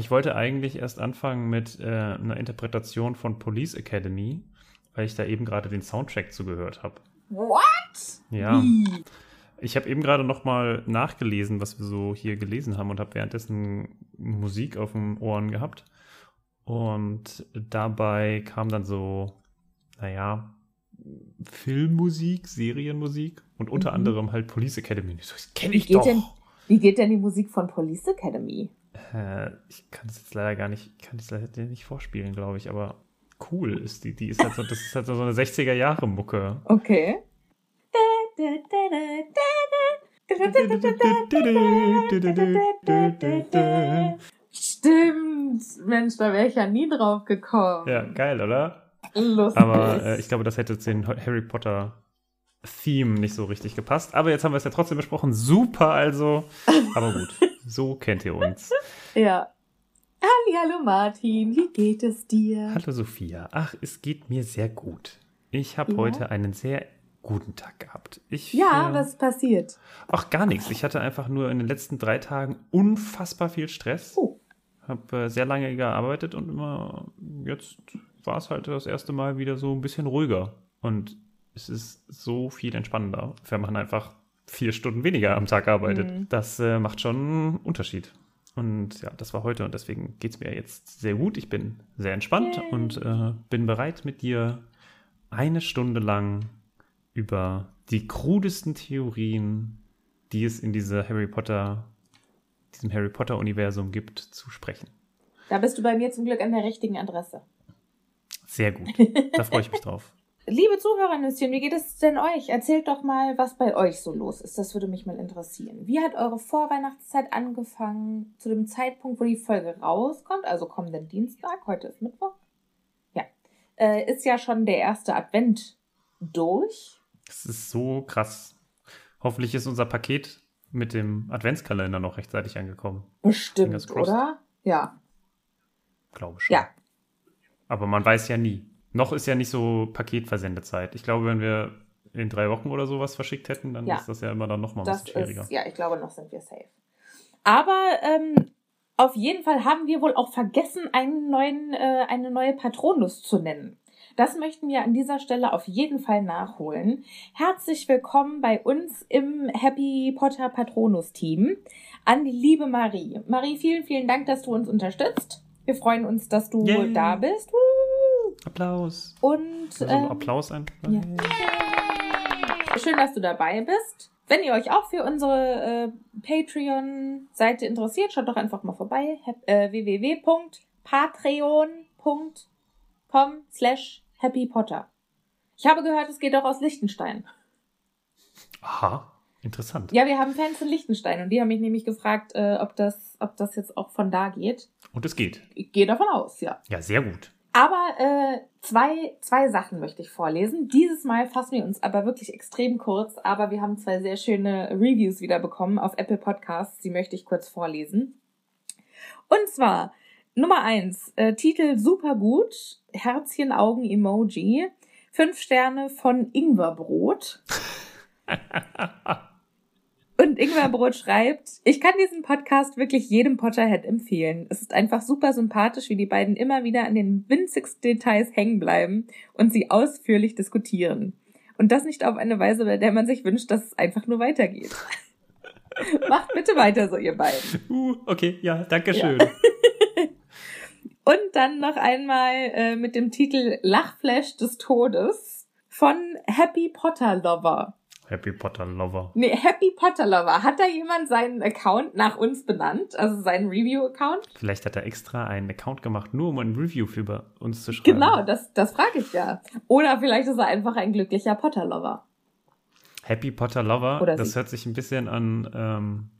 Ich wollte eigentlich erst anfangen mit äh, einer Interpretation von Police Academy, weil ich da eben gerade den Soundtrack zugehört habe. What? Ja. Wie? Ich habe eben gerade noch mal nachgelesen, was wir so hier gelesen haben und habe währenddessen Musik auf den Ohren gehabt. Und dabei kam dann so, naja, Filmmusik, Serienmusik und unter Mhm. anderem halt Police Academy. Und ich so, das kenne Wie ich geht, doch. denn, wie geht denn die Musik von Police Academy? Äh, ich kann es jetzt leider gar nicht, ich kann es leider nicht vorspielen, glaube ich, aber cool ist die. Die ist halt so, das ist halt so eine 60er Jahre Mucke. Okay. Stimmt. Mensch, da wäre ich ja nie drauf gekommen. Ja, geil, oder? Lustig. Aber äh, ich glaube, das hätte zu den Harry Potter Theme nicht so richtig gepasst. Aber jetzt haben wir es ja trotzdem besprochen. Super, also. Aber gut, so kennt ihr uns. ja. Hallo Martin, wie geht es dir? Hallo Sophia. Ach, es geht mir sehr gut. Ich habe Ja. heute einen sehr guten Tag gehabt. Ich, Ja, äh, was passiert? Ach, gar nichts. Ich hatte einfach nur in den letzten drei Tagen unfassbar viel Stress. Oh. Habe äh, sehr lange gearbeitet und immer jetzt war es halt das erste Mal wieder so ein bisschen ruhiger. Und es ist so viel entspannender, wenn man einfach vier Stunden weniger am Tag arbeitet. Mhm. Das äh, macht schon einen Unterschied. Und ja, das war heute und deswegen geht es mir jetzt sehr gut. Ich bin sehr entspannt Yay. und äh, bin bereit, mit dir eine Stunde lang über die krudesten Theorien, die es in dieser Harry Potter, diesem Harry Potter Universum gibt, zu sprechen. Da bist du bei mir zum Glück an der richtigen Adresse. Sehr gut. Da freue ich mich drauf. Liebe Zuhörernüsschen, wie geht es denn euch? Erzählt doch mal, was bei euch so los ist. Das würde mich mal interessieren. Wie hat eure Vorweihnachtszeit angefangen zu dem Zeitpunkt, wo die Folge rauskommt? Also kommenden Dienstag, heute ist Mittwoch. Ja. Äh, ist ja schon der erste Advent durch. Es ist so krass. Hoffentlich ist unser Paket mit dem Adventskalender noch rechtzeitig angekommen. Bestimmt, oder? Ja. Glaube schon. Ja. Aber man weiß ja nie. Noch ist ja nicht so Paketversendezeit. Ich glaube, wenn wir in drei Wochen oder sowas verschickt hätten, dann Ja. ist das ja immer dann nochmal ein bisschen schwieriger. ist, ja, ich glaube, noch sind wir safe. Aber ähm, auf jeden Fall haben wir wohl auch vergessen, einen neuen, äh, eine neue Patronus zu nennen. Das möchten wir an dieser Stelle auf jeden Fall nachholen. Herzlich willkommen bei uns im Happy Potter Patronus Team an die liebe Marie. Marie, vielen, vielen Dank, dass du uns unterstützt. Wir freuen uns, dass du Yay. da bist. Woo! Applaus. Und Also ähm, Applaus ein. ja. Schön, dass du dabei bist. Wenn ihr euch auch für unsere äh, Patreon-Seite interessiert, schaut doch einfach mal vorbei. Äh, www.patreon.com slash happypotter. Ich habe gehört, es geht auch aus Liechtenstein. Aha, interessant. Ja, wir haben Fans in Liechtenstein und die haben mich nämlich gefragt, äh, ob, das, ob das jetzt auch von da geht. Und es geht. Ich gehe davon aus, ja. Ja, sehr gut. Aber äh, zwei, zwei Sachen möchte ich vorlesen. Dieses Mal fassen wir uns aber wirklich extrem kurz, aber wir haben zwei sehr schöne Reviews wieder bekommen auf Apple Podcasts. Die möchte ich kurz vorlesen. Und zwar Nummer eins, äh, Titel super gut, Herzchen, Augen, Emoji, fünf Sterne von Ingwerbrot. Und Ingwerbrot schreibt, ich kann diesen Podcast wirklich jedem Potterhead empfehlen. Es ist einfach super sympathisch, wie die beiden immer wieder an den winzigsten Details hängen bleiben und sie ausführlich diskutieren. Und das nicht auf eine Weise, bei der man sich wünscht, dass es einfach nur weitergeht. Macht bitte weiter so, ihr beiden. Uh, okay, ja, danke schön. Und dann noch einmal äh, mit dem Titel Lachflash des Todes von Happy Potter Lover. Happy Potter Lover. Nee, Happy Potter Lover. Hat da jemand seinen Account nach uns benannt? Also seinen Review-Account? Vielleicht hat er extra einen Account gemacht, nur um ein Review für uns zu schreiben. Genau, das, das frage ich ja. Oder vielleicht ist er einfach ein glücklicher Potter Lover. Happy Potter Lover, Oder das sie. hört sich ein bisschen an ähm,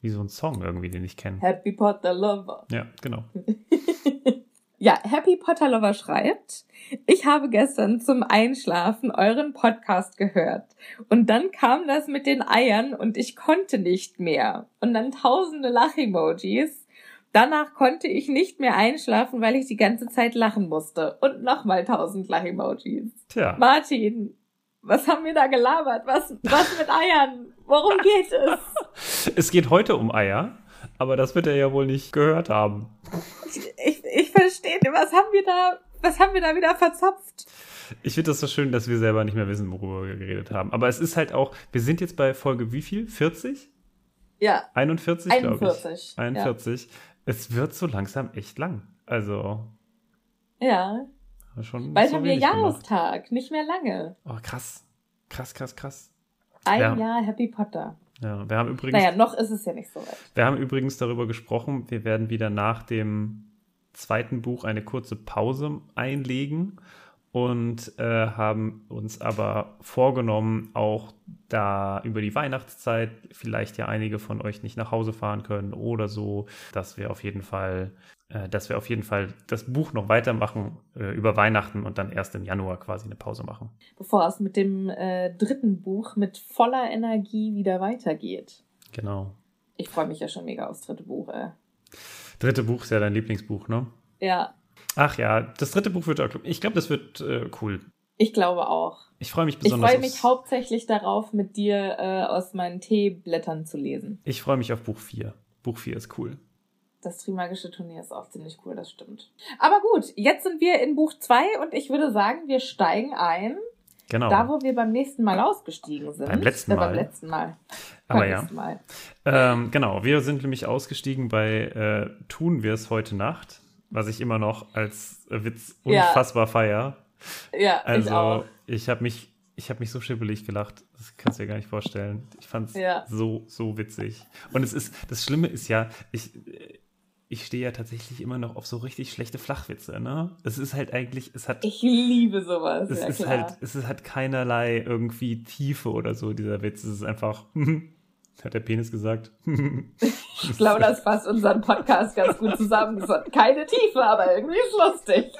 wie so ein Song irgendwie, den ich kenne. Happy Potter Lover. Ja, genau. Ja, Happy Potter Lover schreibt, ich habe gestern zum Einschlafen euren Podcast gehört. Und dann kam das mit den Eiern und ich konnte nicht mehr. Und dann tausende Lach-Emojis. Danach konnte ich nicht mehr einschlafen, weil ich die ganze Zeit lachen musste. Und nochmal tausend Lach-Emojis. Tja, Martin, was haben wir da gelabert? Was, was mit Eiern? Worum geht es? es geht heute um Eier, aber das wird er ja wohl nicht gehört haben. Ich, ich verstehe nicht, was haben wir da, was haben wir da wieder verzapft? Ich finde das so schön, dass wir selber nicht mehr wissen, worüber wir geredet haben. Aber es ist halt auch, wir sind jetzt bei Folge wie viel? 40? Ja, 41, glaube ich. 41. 41. Es wird so langsam echt lang. Also, Ja, schon. bald so haben wir wenig gemacht. Jahrestag, nicht mehr lange. Oh, krass. Krass, krass, krass. Ein Ja. Jahr Happy Potter. Ja, wir haben übrigens, Naja, noch ist es ja nicht so weit. wir haben übrigens darüber gesprochen, wir werden wieder nach dem zweiten Buch eine kurze Pause einlegen und äh, haben uns aber vorgenommen, auch da über die Weihnachtszeit vielleicht ja einige von euch nicht nach Hause fahren können oder so, dass wir auf jeden Fall, äh, dass wir auf jeden Fall das Buch noch weitermachen äh, über Weihnachten und dann erst im Januar quasi eine Pause machen. Bevor es mit dem äh, dritten Buch mit voller Energie wieder weitergeht. Genau. Ich freue mich ja schon mega aufs dritte Buch. Äh. Dritte Buch ist ja dein Lieblingsbuch, ne? Ja, Ach ja, das dritte Buch wird auch, ich glaube, das wird äh, cool. Ich glaube auch. Ich freue mich Ich besonders freue mich hauptsächlich darauf, mit dir äh, aus meinen Teeblättern zu lesen. Ich freue mich auf Buch 4. Buch 4 ist cool. Das Trimagische Turnier ist auch ziemlich cool, das stimmt. Aber gut, jetzt sind wir in Buch 2 und ich würde sagen, wir steigen ein, Genau. da wo wir beim nächsten Mal ausgestiegen sind. Beim letzten äh, Mal. Beim letzten Mal. Aber beim ja. letzten Mal. Ähm, genau, wir sind nämlich ausgestiegen bei äh, Tun wir es heute Nacht, was ich immer noch als Witz Ja. unfassbar feier. Ja, ich Also auch. ich habe mich, ich habe mich so schibbelig gelacht. Das kannst du dir gar nicht vorstellen. Ich fand es Ja. so, so witzig. Und es ist, das Schlimme ist ja, ich, ich stehe ja tatsächlich immer noch auf so richtig schlechte Flachwitze, ne? Es ist halt eigentlich, es hat. Ich liebe sowas, es ja ist klar. halt, es ist halt keinerlei irgendwie Tiefe oder so, dieser Witz. Es ist einfach, hat der Penis gesagt. ich glaube, das fasst unseren Podcast ganz gut zusammen. Es hat keine Tiefe, aber irgendwie ist lustig.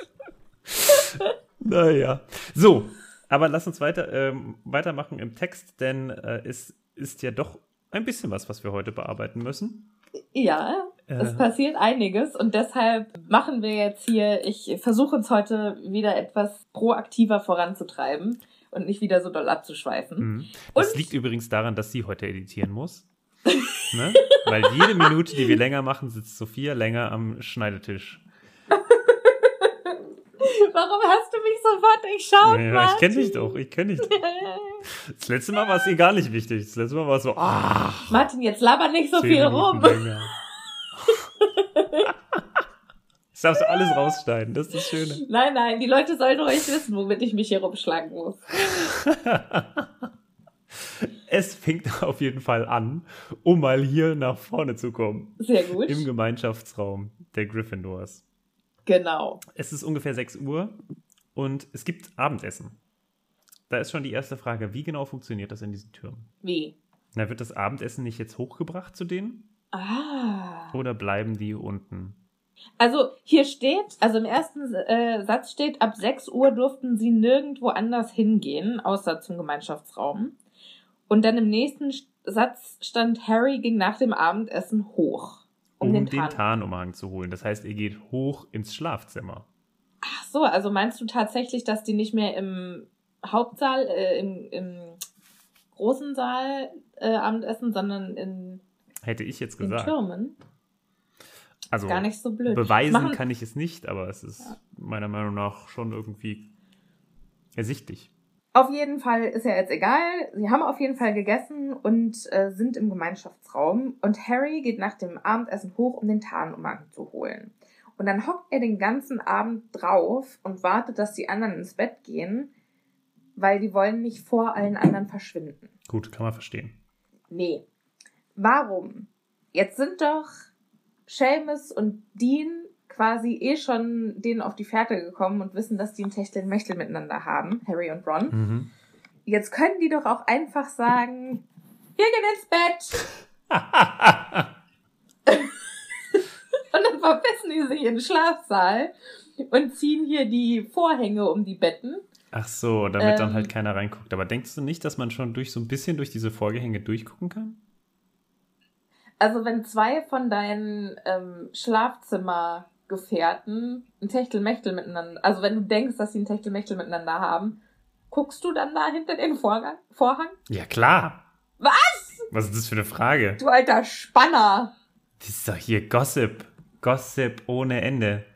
Naja. So, aber lass uns weiter, ähm, weitermachen im Text, denn äh, es ist ja doch ein bisschen was, was wir heute bearbeiten müssen. Ja. Es passiert einiges und deshalb machen wir jetzt hier, ich versuche uns heute wieder etwas proaktiver voranzutreiben und nicht wieder so doll abzuschweifen. Mhm. Das Und- liegt übrigens daran, dass sie heute editieren muss. ne? Weil jede Minute, die wir länger machen, sitzt Sophia länger am Schneidetisch. Warum hast du mich sofort durchschaut, Ja, ich kenne Martin? dich doch, ich kenne dich doch. Das letzte Mal war es ihr gar nicht wichtig. Das letzte Mal war es so, ah, Martin, jetzt laber nicht so viel rum. länger. Das darfst du alles rausschneiden, das ist das Schöne. Nein, nein, die Leute sollen ruhig wissen, womit ich mich hier rumschlagen muss. Es fängt auf jeden Fall an, um mal hier nach vorne zu kommen. Sehr gut. Im Gemeinschaftsraum der Gryffindors. Genau. Es ist ungefähr 6 Uhr und es gibt Abendessen. Da ist schon die erste Frage, wie genau funktioniert das in diesen Türmen? Wie? Na, wird das Abendessen nicht jetzt hochgebracht zu denen? Ah. Oder bleiben die unten? Also hier steht, also im ersten äh, Satz steht, ab 6 Uhr durften sie nirgendwo anders hingehen, außer zum Gemeinschaftsraum. Und dann im nächsten Satz stand, Harry ging nach dem Abendessen hoch. Um, den, Tarn. Tarnumhang zu holen. Das heißt, ihr geht hoch ins Schlafzimmer. Ach so, also meinst du tatsächlich, dass die nicht mehr im Hauptsaal, äh, im, im großen Saal äh, Abendessen, sondern in Hätte ich jetzt gesagt. Türmen? Also Gar nicht so blöd. beweisen Machen- kann ich es nicht, aber es ist Ja. meiner Meinung nach schon irgendwie ersichtlich. Auf jeden Fall ist ja jetzt egal. Sie haben auf jeden Fall gegessen und äh, sind im Gemeinschaftsraum. Und Harry geht nach dem Abendessen hoch, um den Tarnumhang zu holen. Und dann hockt er den ganzen Abend drauf und wartet, dass die anderen ins Bett gehen, weil die wollen nicht vor allen anderen verschwinden. Gut, kann man verstehen. Nee. Warum? Jetzt sind doch Seamus und Dean quasi eh schon denen auf die Fährte gekommen und wissen, dass die ein Techtelmechtel miteinander haben, Harry und Ron. Mhm. Jetzt können die doch auch einfach sagen, wir gehen ins Bett. Und dann verpissen die sich in den Schlafsaal und ziehen hier die Vorhänge um die Betten. Ach so, damit dann Ähm. halt keiner reinguckt. Aber denkst du nicht, dass man schon durch so ein bisschen durch diese Vorgänge durchgucken kann? Also wenn zwei von deinen ähm, Schlafzimmergefährten ein Techtelmechtel miteinander, also wenn du denkst, dass sie ein Techtelmechtel miteinander haben, guckst du dann da hinter den Vorgang, Vorhang? Ja, klar. Was? Was ist das für eine Frage? Du alter Spanner! Das ist doch hier Gossip. Gossip ohne Ende.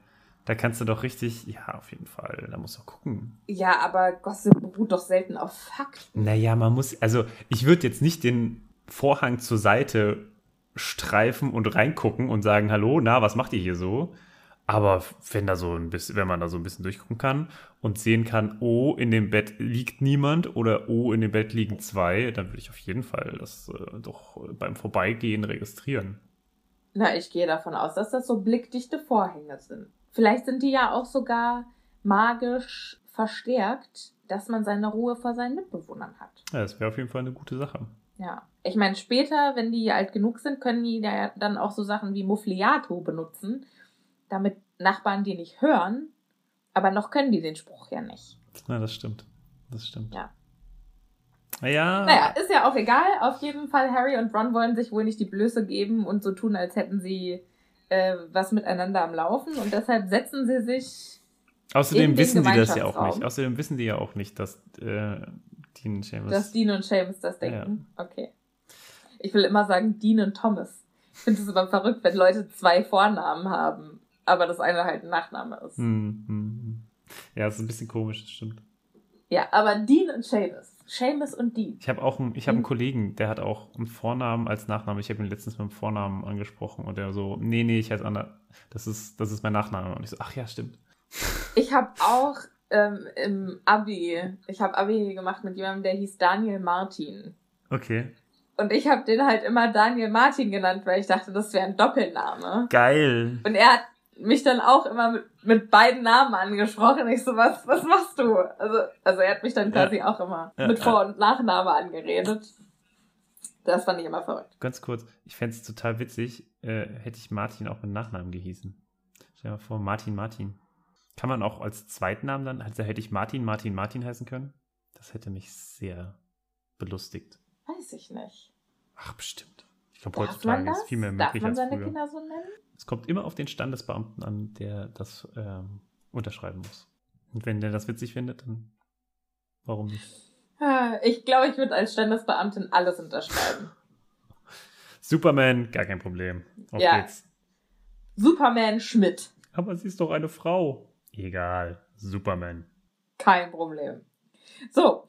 Da kannst du doch richtig, ja, auf jeden Fall. Da musst du auch gucken. Ja, aber Gossip beruht doch selten auf Fakten. Naja, man muss, also ich würde jetzt nicht den Vorhang zur Seite streifen und reingucken und sagen, hallo, na, was macht ihr hier so? Aber wenn da so ein bisschen, wenn man da so ein bisschen durchgucken kann und sehen kann, oh, in dem Bett liegt niemand oder oh, in dem Bett liegen zwei, dann würde ich auf jeden Fall das äh, doch beim Vorbeigehen registrieren. Na, ich gehe davon aus, dass das so blickdichte Vorhänge sind. Vielleicht sind die ja auch sogar magisch verstärkt, dass man seine Ruhe vor seinen Mitbewohnern hat. Ja, das wäre auf jeden Fall eine gute Sache. Ja. Ich meine, später, wenn die alt genug sind, können die ja dann auch so Sachen wie Muffliato benutzen, damit Nachbarn die nicht hören. Aber noch können die den Spruch ja nicht. Ja, das stimmt. Das stimmt. Ja. Naja. Naja, ist ja auch egal. Auf jeden Fall, Harry und Ron wollen sich wohl nicht die Blöße geben und so tun, als hätten sie äh, was miteinander am Laufen. Und deshalb setzen sie sich Außerdem wissen die das ja auch nicht. Außerdem wissen die ja auch nicht, dass äh, Dean und Seamus. Dass Dean und Seamus das denken. Okay. Ich will immer sagen Dean und Thomas. Ich finde es immer verrückt, wenn Leute zwei Vornamen haben, aber das eine halt ein Nachname ist. Hm, hm, hm. Ja, das ist ein bisschen komisch, das stimmt. Ja, aber Dean und Seamus. Seamus und Dean. Ich habe auch einen, ich hab einen Hm. Kollegen, der hat auch einen Vornamen als Nachname. Ich habe ihn letztens mit dem Vornamen angesprochen und der so, nee, nee, ich heiße Anna. Das ist, das ist mein Nachname. Und ich so, ach ja, stimmt. Ich habe auch ähm, im Abi, ich habe Abi gemacht mit jemandem, der hieß Daniel Martin. Okay. Und ich habe den halt immer Daniel Martin genannt, weil ich dachte, das wäre ein Doppelname. Geil. Und er hat mich dann auch immer mit, mit beiden Namen angesprochen. Ich so, was, was machst du? Also, also er hat mich dann quasi auch immer Ja, mit ja. Vor- und Nachname angeredet. Das fand ich immer verrückt. Ganz kurz, ich fände es total witzig, äh, hätte ich Martin auch mit Nachnamen gehießen. Stell dir mal vor, Martin Martin. Kann man auch als Zweitnamen dann, also hätte ich Martin Martin Martin heißen können? Das hätte mich sehr belustigt. Weiß ich nicht. Ach, bestimmt. Ich glaube, Darf heutzutage man ist viel mehr Darf möglich man als seine früher. Kinder so nennen? Es kommt immer auf den Standesbeamten an, der das ähm, unterschreiben muss. Und wenn der das witzig findet, dann warum nicht? Ah, Ich glaube, ich würde als Standesbeamtin alles unterschreiben. Superman, gar kein Problem. Auf Ja. geht's. Superman Schmidt. Aber sie ist doch eine Frau. Egal. Superman. Kein Problem. So,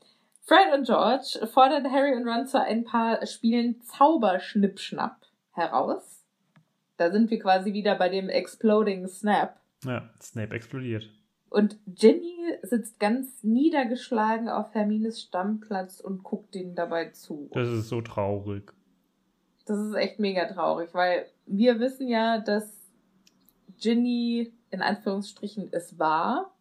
Fred und George fordern Harry und Ron zu ein paar Spielen Zauberschnippschnapp heraus. Da sind wir quasi wieder bei dem Exploding Snap. Ja, Snape explodiert. Und Ginny sitzt ganz niedergeschlagen auf Hermines Stammplatz und guckt denen dabei zu. Das ist so traurig. Das ist echt mega traurig, weil wir wissen ja, dass Ginny in Anführungsstrichen es war.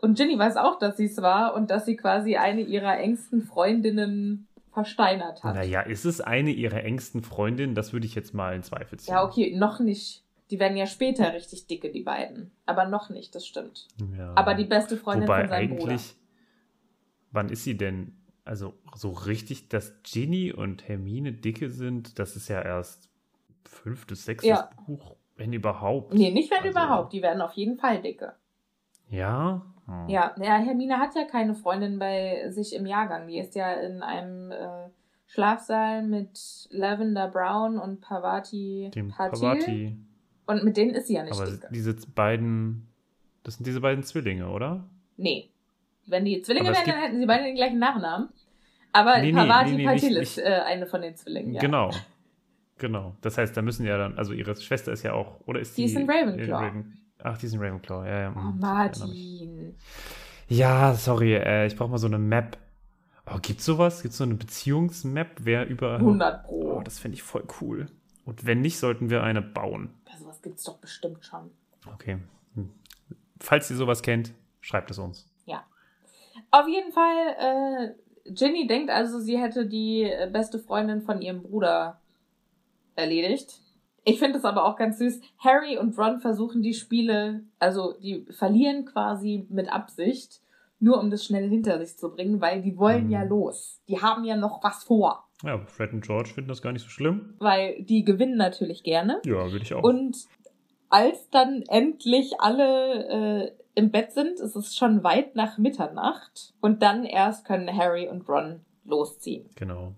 Und Ginny weiß auch, dass sie es war und dass sie quasi eine ihrer engsten Freundinnen versteinert hat. Naja, ist es eine ihrer engsten Freundinnen? Das würde ich jetzt mal in Zweifel ziehen. Ja, okay, noch nicht. Die werden ja später richtig dicke, die beiden. Aber noch nicht, das stimmt. Ja. Aber die beste Freundin Wobei von seinem eigentlich, Bruder. wann ist sie denn? Also so richtig, dass Ginny und Hermine dicke sind, das ist ja erst fünftes, sechstes Ja. Buch, wenn überhaupt. Nee, nicht wenn Also- überhaupt. Die werden auf jeden Fall dicke. Ja? Hm. Ja, ja, Hermine hat ja keine Freundin bei sich im Jahrgang. Die ist ja in einem äh, Schlafsaal mit Lavender Brown und Parvati Dem Patil. Pavati. Und mit denen ist sie ja nicht Aber diese beiden, das sind diese beiden Zwillinge, oder? Nee. Wenn die Zwillinge wären, dann hätten sie beide den gleichen Nachnamen. Aber Nee, Parvati nee, nee, Patil nicht- ist äh, eine von den Zwillingen, ja. Genau. Genau. Das heißt, da müssen ja dann, also ihre Schwester ist ja auch, oder ist Die die? ist in Ravenclaw. Raven- Ach, die ist in Ravenclaw, ja, ja. Oh, hm, mich. Martin. Ja, sorry, äh, ich brauche mal so eine Map. Oh, gibt's sowas? Gibt's so eine Beziehungsmap? Wer über. 100 Pro. Oh, das fände ich voll cool. Und wenn nicht, sollten wir eine bauen. Ja, sowas gibt's doch bestimmt schon. Okay. Hm. Falls ihr sowas kennt, schreibt es uns. Auf jeden Fall, äh, Ginny denkt also, sie hätte die äh, beste Freundin von ihrem Bruder erledigt. Ich finde es aber auch ganz süß. Harry und Ron versuchen die Spiele, also die verlieren quasi mit Absicht, nur um das schnell hinter sich zu bringen, weil die wollen Mhm. ja los. Die haben ja noch was vor. Ja, Fred und George finden das gar nicht so schlimm. Weil die gewinnen natürlich gerne. Ja, würde ich auch. Und als dann endlich alle äh, im Bett sind, ist es schon weit nach Mitternacht. Und dann erst können Harry und Ron losziehen. Genau.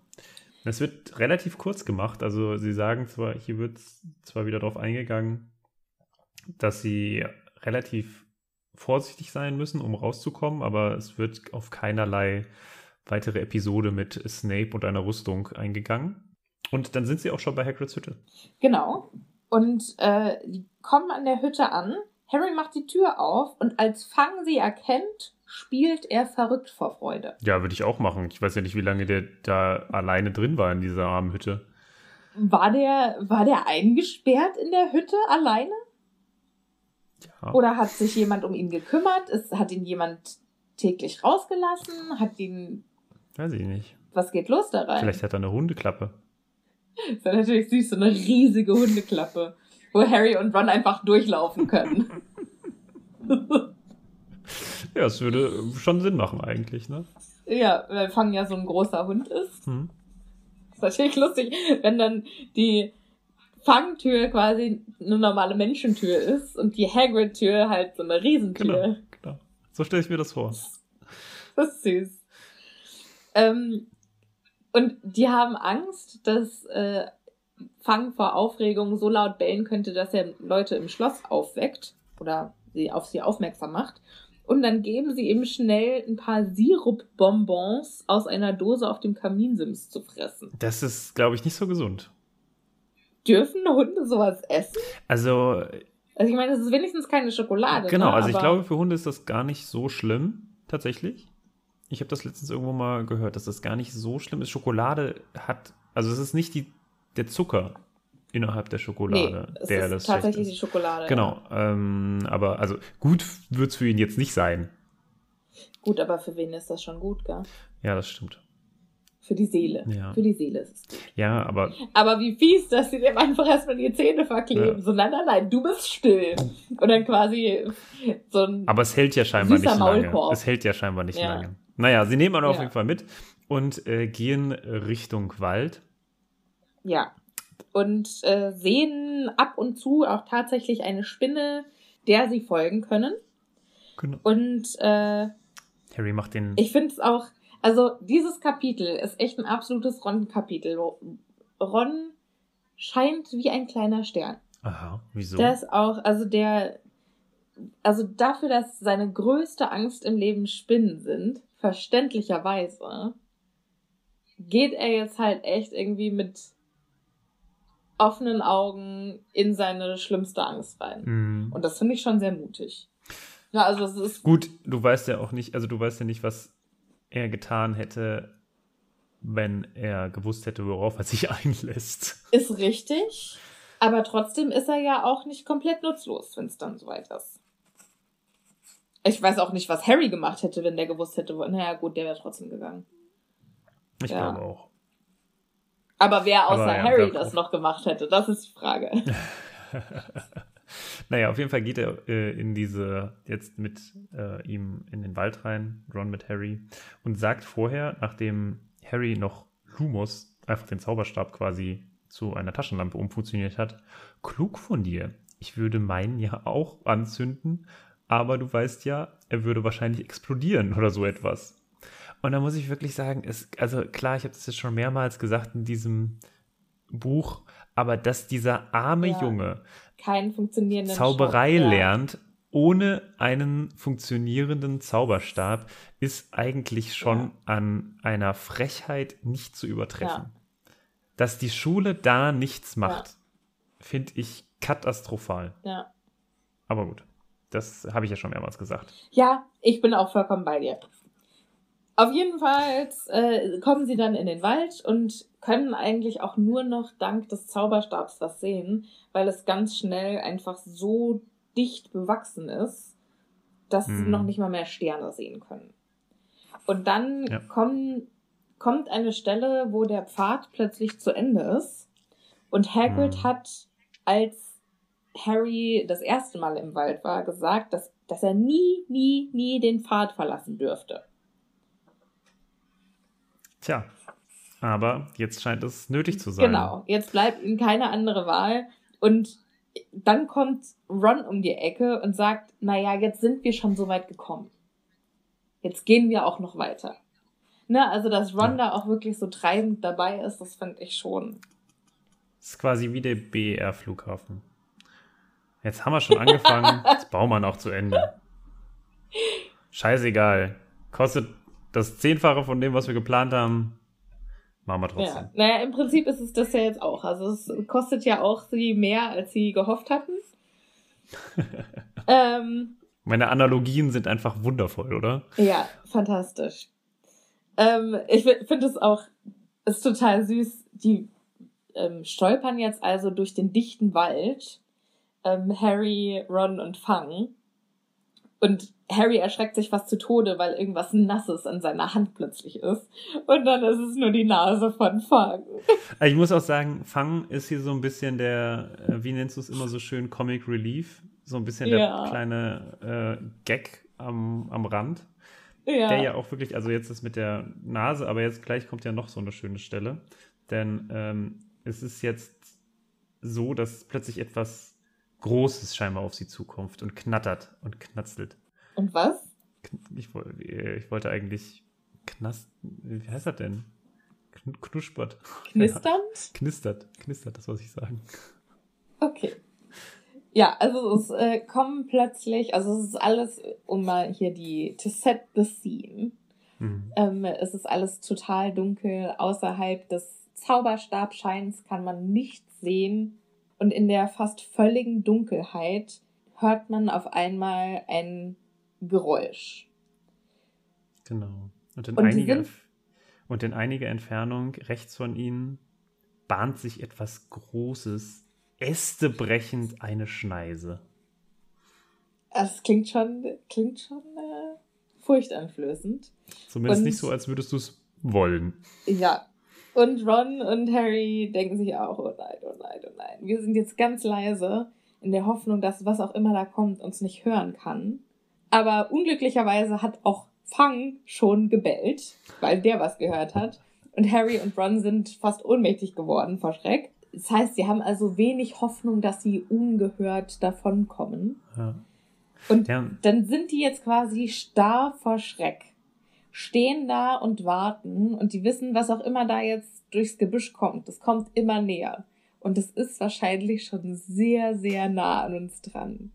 Es wird relativ kurz gemacht. Also sie sagen zwar, hier wird zwar wieder darauf eingegangen, dass sie relativ vorsichtig sein müssen, um rauszukommen, aber es wird auf keinerlei weitere Episode mit Snape und einer Rüstung eingegangen. Und dann sind sie auch schon bei Hagrids Hütte. Genau. Und äh, die kommen an der Hütte an. Harry macht die Tür auf und als Fang sie erkennt, spielt er verrückt vor Freude. Ja, würde ich auch machen. Ich weiß ja nicht, wie lange der da alleine drin war in dieser armen Hütte. War der, war der eingesperrt in der Hütte alleine? Ja. Oder hat sich jemand um ihn gekümmert? Es, hat ihn jemand täglich rausgelassen? Hat ihn. Weiß ich nicht. Was geht los da rein? Vielleicht hat er eine Hundeklappe. Das wäre natürlich süß, so eine riesige Hundeklappe, wo Harry und Ron einfach durchlaufen können. Ja, es würde schon Sinn machen eigentlich, ne? ja, weil Fang ja so ein großer Hund ist. Hm. ist natürlich lustig, wenn dann die Fangtür quasi eine normale Menschentür ist und die Hagrid-Tür halt so eine Riesentür. Genau, genau. So stelle ich mir das vor. Das ist süß. Ähm, und die haben Angst, dass äh, Fang vor Aufregung so laut bellen könnte, dass er Leute im Schloss aufweckt oder sie auf sie aufmerksam macht. Und dann geben sie ihm schnell ein paar Sirupbonbons aus einer Dose auf dem Kaminsims zu fressen. Das ist, glaube ich, nicht so gesund. Dürfen Hunde sowas essen? Also, Also ich meine, es ist wenigstens keine Schokolade. genau, ne? also ich glaube, für Hunde ist das gar nicht so schlimm, tatsächlich. Ich habe das letztens irgendwo mal gehört, dass das gar nicht so schlimm ist. Schokolade hat, also es ist nicht die, der Zucker innerhalb der Nee, Schokolade, es der ist das tatsächlich die ist. Schokolade. Genau, ähm, aber also gut wird es für ihn jetzt nicht sein. Gut, aber für wen ist das schon gut, gell? Ja, das stimmt. Für die Seele. Ja. Für die Seele ist es gut. Ja, aber Aber wie fies, dass sie dem einfach erstmal die Zähne verkleben. Ja. So, nein, nein, nein, du bist still. Und dann quasi so ein. Aber es hält ja scheinbar nicht lange. Maulkorb. Es hält ja scheinbar nicht Ja. lange. Naja, sie nehmen aber auf Ja. jeden Fall mit und äh, gehen Richtung Wald. Ja. Und äh, sehen ab und zu auch tatsächlich eine Spinne, der sie folgen können. Genau. Und äh, Harry macht den. ich finde es auch, also dieses Kapitel ist echt ein absolutes Ron-Kapitel. Ron scheint wie ein kleiner Stern. Aha, wieso? Der ist auch, also der, also dafür, dass seine größte Angst im Leben Spinnen sind, verständlicherweise, geht er jetzt halt echt irgendwie mit offenen Augen in seine schlimmste Angst rein. Mhm. Und das finde ich schon sehr mutig. Ja, also es ist, Gut, du weißt ja auch nicht, also du weißt ja nicht, was er getan hätte, wenn er gewusst hätte, worauf er sich einlässt. ist richtig, aber trotzdem ist er ja auch nicht komplett nutzlos, wenn es dann soweit ist. Ich weiß auch nicht, was Harry gemacht hätte, wenn der gewusst hätte, wo, naja gut, der wäre trotzdem gegangen. Ich Ja. glaube auch. Aber wer außer Aber ja, Harry das noch gemacht hätte, das ist die Frage. Naja, auf jeden Fall geht er äh, in diese, jetzt mit äh, ihm in den Wald rein, Ron mit Harry, und sagt vorher, nachdem Harry noch Lumos, einfach den Zauberstab quasi zu einer Taschenlampe umfunktioniert hat, klug von dir. Ich würde meinen ja auch anzünden, aber du weißt ja, er würde wahrscheinlich explodieren oder so etwas. Und da muss ich wirklich sagen, es, also klar, ich habe das jetzt schon mehrmals gesagt in diesem Buch, aber dass dieser arme Ja. Junge Keinen funktionierenden Zauberei Shop. Ja. lernt ohne einen funktionierenden Zauberstab, ist eigentlich schon Ja. an einer Frechheit nicht zu übertreffen. Dass die Schule da nichts macht, finde ich katastrophal. Ja. Aber gut, das habe ich ja schon mehrmals gesagt. ja, ich bin auch vollkommen bei dir. Auf jeden Fall äh, kommen sie dann in den Wald und können eigentlich auch nur noch dank des Zauberstabs was sehen, weil es ganz schnell einfach so dicht bewachsen ist, dass sie Mhm. noch nicht mal mehr Sterne sehen können. Und dann Ja. kommen, kommt eine Stelle, wo der Pfad plötzlich zu Ende ist und Hagrid Mhm. hat, als Harry das erste Mal im Wald war, gesagt, dass, dass er nie, nie, nie den Pfad verlassen dürfte. Tja, aber jetzt scheint es nötig zu sein. Genau, jetzt bleibt ihm keine andere Wahl. Und dann kommt Ron um die Ecke und sagt, naja, jetzt sind wir schon so weit gekommen. Jetzt gehen wir auch noch weiter. Ne, also, dass Ron da auch wirklich so treibend dabei ist, das fand ich schon. Das ist quasi wie der BER-Flughafen. Jetzt haben wir schon angefangen, jetzt bauen wir noch zu Ende. Scheißegal. Kostet das Zehnfache von dem, was wir geplant haben. Machen wir trotzdem. Ja. Naja, im Prinzip ist es das ja jetzt auch. Also es kostet ja auch sie mehr, als sie gehofft hatten. ähm, Meine Analogien sind einfach wundervoll, oder? Ja, fantastisch. Ähm, ich finde es auch, ist total süß. Die ähm, stolpern jetzt also durch den dichten Wald. Ähm, Harry, Ron und Fang. Und Harry erschreckt sich fast zu Tode, weil irgendwas Nasses an seiner Hand plötzlich ist. Und dann ist es nur die Nase von Fang. Ich muss auch sagen, Fang ist hier so ein bisschen der, äh, wie nennst du es immer so schön, Comic Relief. So ein bisschen Ja. der kleine äh, Gag am, am Rand. Ja. Der ja auch wirklich, also jetzt ist mit der Nase, aber jetzt gleich kommt ja noch so eine schöne Stelle. Denn ähm, es ist jetzt so, dass plötzlich etwas Großes scheinbar auf sie zukommt und knattert und knatzelt. Und was? ich, ich wollte eigentlich Knast, wie heißt das denn? Knuspert. Knisternd? Ja, knistert, knistert, das was ich sagen. Okay. Ja, also es äh, kommen plötzlich, also es ist alles, um mal hier die, to set the scene. Mhm. Ähm, es ist alles total dunkel. Außerhalb des Zauberstabscheins kann man nichts sehen. Und in der fast völligen Dunkelheit hört man auf einmal ein Geräusch. Genau. Und in, und einiger, und in einiger Entfernung rechts von ihnen bahnt sich etwas Großes, ästebrechend eine Schneise. Das klingt schon, klingt schon äh, furchteinflößend. Zumindest und, nicht so, als würdest du es wollen. Ja. Und Ron und Harry denken sich auch, oh nein, oh nein, oh nein. Wir sind jetzt ganz leise, in der Hoffnung, dass was auch immer da kommt, uns nicht hören kann. Aber unglücklicherweise hat auch Fang schon gebellt, weil der was gehört hat. Und Harry und Ron sind fast ohnmächtig geworden vor Schreck. Das heißt, sie haben also wenig Hoffnung, dass sie ungehört davonkommen. Ja. Und ja. dann sind die jetzt quasi starr vor Schreck. Stehen da und warten und die wissen, was auch immer da jetzt durchs Gebüsch kommt. Das kommt immer näher. Und es ist wahrscheinlich schon sehr, sehr nah an uns dran.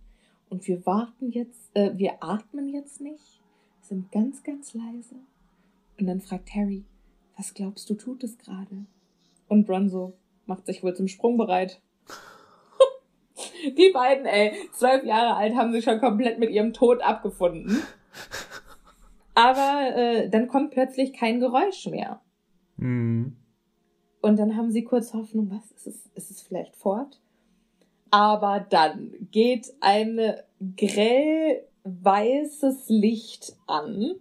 Und wir warten jetzt, äh, wir atmen jetzt nicht, sind ganz, ganz leise. Und dann fragt Harry, was glaubst du, tut es gerade? Und Ron so, macht sich wohl zum Sprung bereit. Die beiden, ey, zwölf Jahre alt, haben sich schon komplett mit ihrem Tod abgefunden. Aber äh, dann kommt plötzlich kein Geräusch mehr. Mhm. Und dann haben sie kurz Hoffnung, was ist es? Ist es vielleicht fort? Aber dann geht ein grell weißes Licht an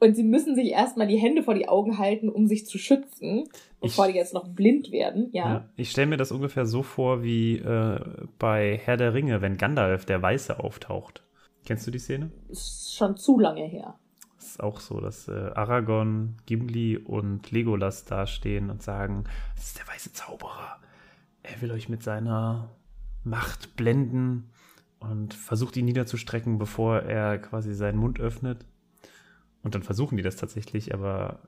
und sie müssen sich erstmal die Hände vor die Augen halten, um sich zu schützen, bevor ich, die jetzt noch blind werden. Ja. ja ich stelle mir das ungefähr so vor wie äh, bei Herr der Ringe, wenn Gandalf der Weiße auftaucht. Kennst du die Szene? Ist schon zu lange her ist auch so, dass äh, Aragorn, Gimli und Legolas dastehen und sagen, das ist der weiße Zauberer. Er will euch mit seiner Macht blenden und versucht ihn niederzustrecken, bevor er quasi seinen Mund öffnet. Und dann versuchen die das tatsächlich, aber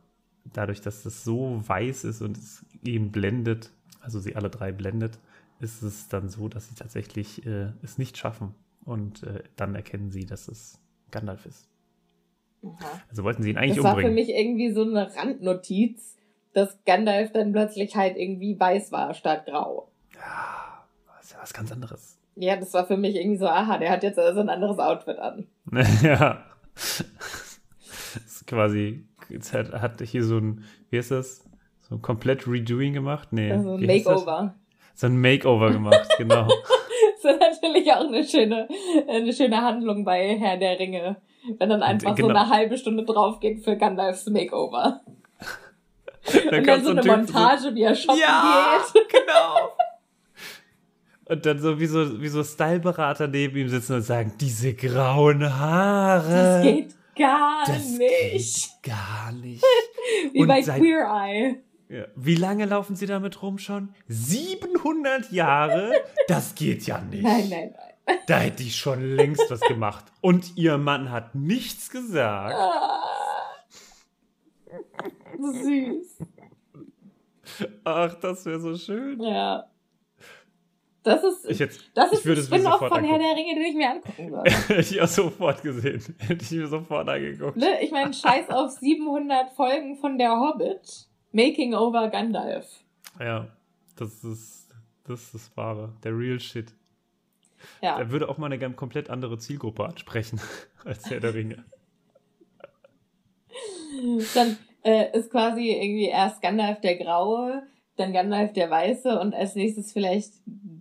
dadurch, dass das so weiß ist und es ihn blendet, also sie alle drei blendet, ist es dann so, dass sie tatsächlich äh, es nicht schaffen. Und äh, dann erkennen sie, dass es Gandalf ist. Aha. Also wollten sie ihn eigentlich das umbringen. Das war für mich irgendwie so eine Randnotiz, dass Gandalf dann plötzlich halt irgendwie weiß war statt grau. Ja, das ist ja was ganz anderes. Ja, das war für mich irgendwie so, aha, der hat jetzt also ein anderes Outfit an. ja. das ist quasi, jetzt hat, hat hier so ein, wie ist das? So ein komplett Redoing gemacht? Nee. Also ein Makeover. So ein Makeover gemacht, genau. das ist natürlich auch eine schöne, eine schöne Handlung bei Herr der Ringe. Wenn dann einfach genau. so eine halbe Stunde drauf geht für Gandalfs Makeover. dann und dann so eine Montage, so, wie er shoppen ja, geht. genau. Und dann so wie so, wie so Styleberater neben ihm sitzen und sagen, diese grauen Haare. Das geht gar das nicht. Geht gar nicht. wie und bei seit, Queer Eye. Ja. Wie lange laufen sie damit rum schon? 700 Jahre? Das geht ja nicht. Nein, nein, nein. Da hätte ich schon längst was gemacht. Und ihr Mann hat nichts gesagt. Süß. Ach, das wäre so schön. Ja. Das ist, ich jetzt, das ist ich würde ein Spin-off von angucken. Herr der Ringe, den ich mir angucken würde. Hätte ich auch sofort gesehen. Hätte ich mir sofort angeguckt. Ne? Ich meine, scheiß auf 700 Folgen von der Hobbit. Making over Gandalf. Ja, das ist, das ist das Wahre. Der real shit. Ja. Er würde auch mal eine komplett andere Zielgruppe ansprechen als Herr der Ringe. Dann äh, ist quasi irgendwie erst Gandalf der Graue, dann Gandalf der Weiße und als nächstes vielleicht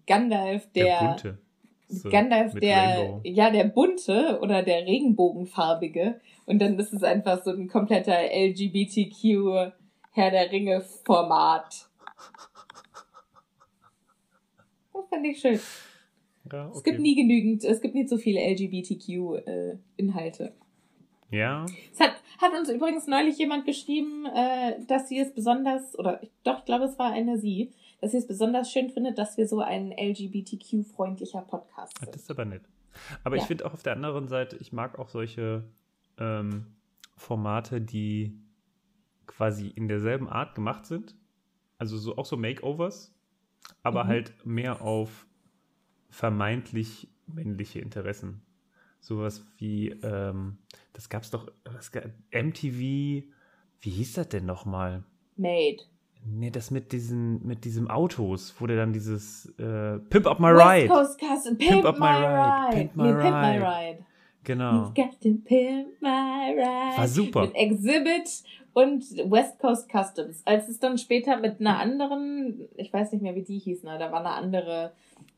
Gandalf der, der Bunte. So, Gandalf der, Rainbow. ja, der bunte oder der regenbogenfarbige. Und dann ist es einfach so ein kompletter LGBTQ Herr der Ringe Format. Das fand ich schön. Ja, okay. Es gibt nie genügend, es gibt nicht so viele LGBTQ-Inhalte. Äh, ja. Es hat, hat uns übrigens neulich jemand geschrieben, äh, dass sie es besonders, oder doch, ich glaube, es war eine sie, dass sie es besonders schön findet, dass wir so ein LGBTQ-freundlicher Podcast sind. Das ist aber nett. Aber ja. ich finde auch auf der anderen Seite, ich mag auch solche ähm, Formate, die quasi in derselben Art gemacht sind. Also so auch so Makeovers, aber Mhm. halt mehr auf vermeintlich männliche Interessen. Sowas wie, ähm, das gab's doch, was, ga- MTV, wie hieß das denn nochmal? Made. Nee, das mit diesen, mit diesem Autos, wo der dann dieses äh, Pimp Up My West Ride. Coast Custom. Pimp, Pimp Up my My ride. Ride. Pimp My nee, Pimp my Ride. ride. Genau. To pimp my ride. War super. Mit Exhibit und West Coast Customs. Als es dann später mit einer anderen, ich weiß nicht mehr, wie die hieß, ne, da war eine andere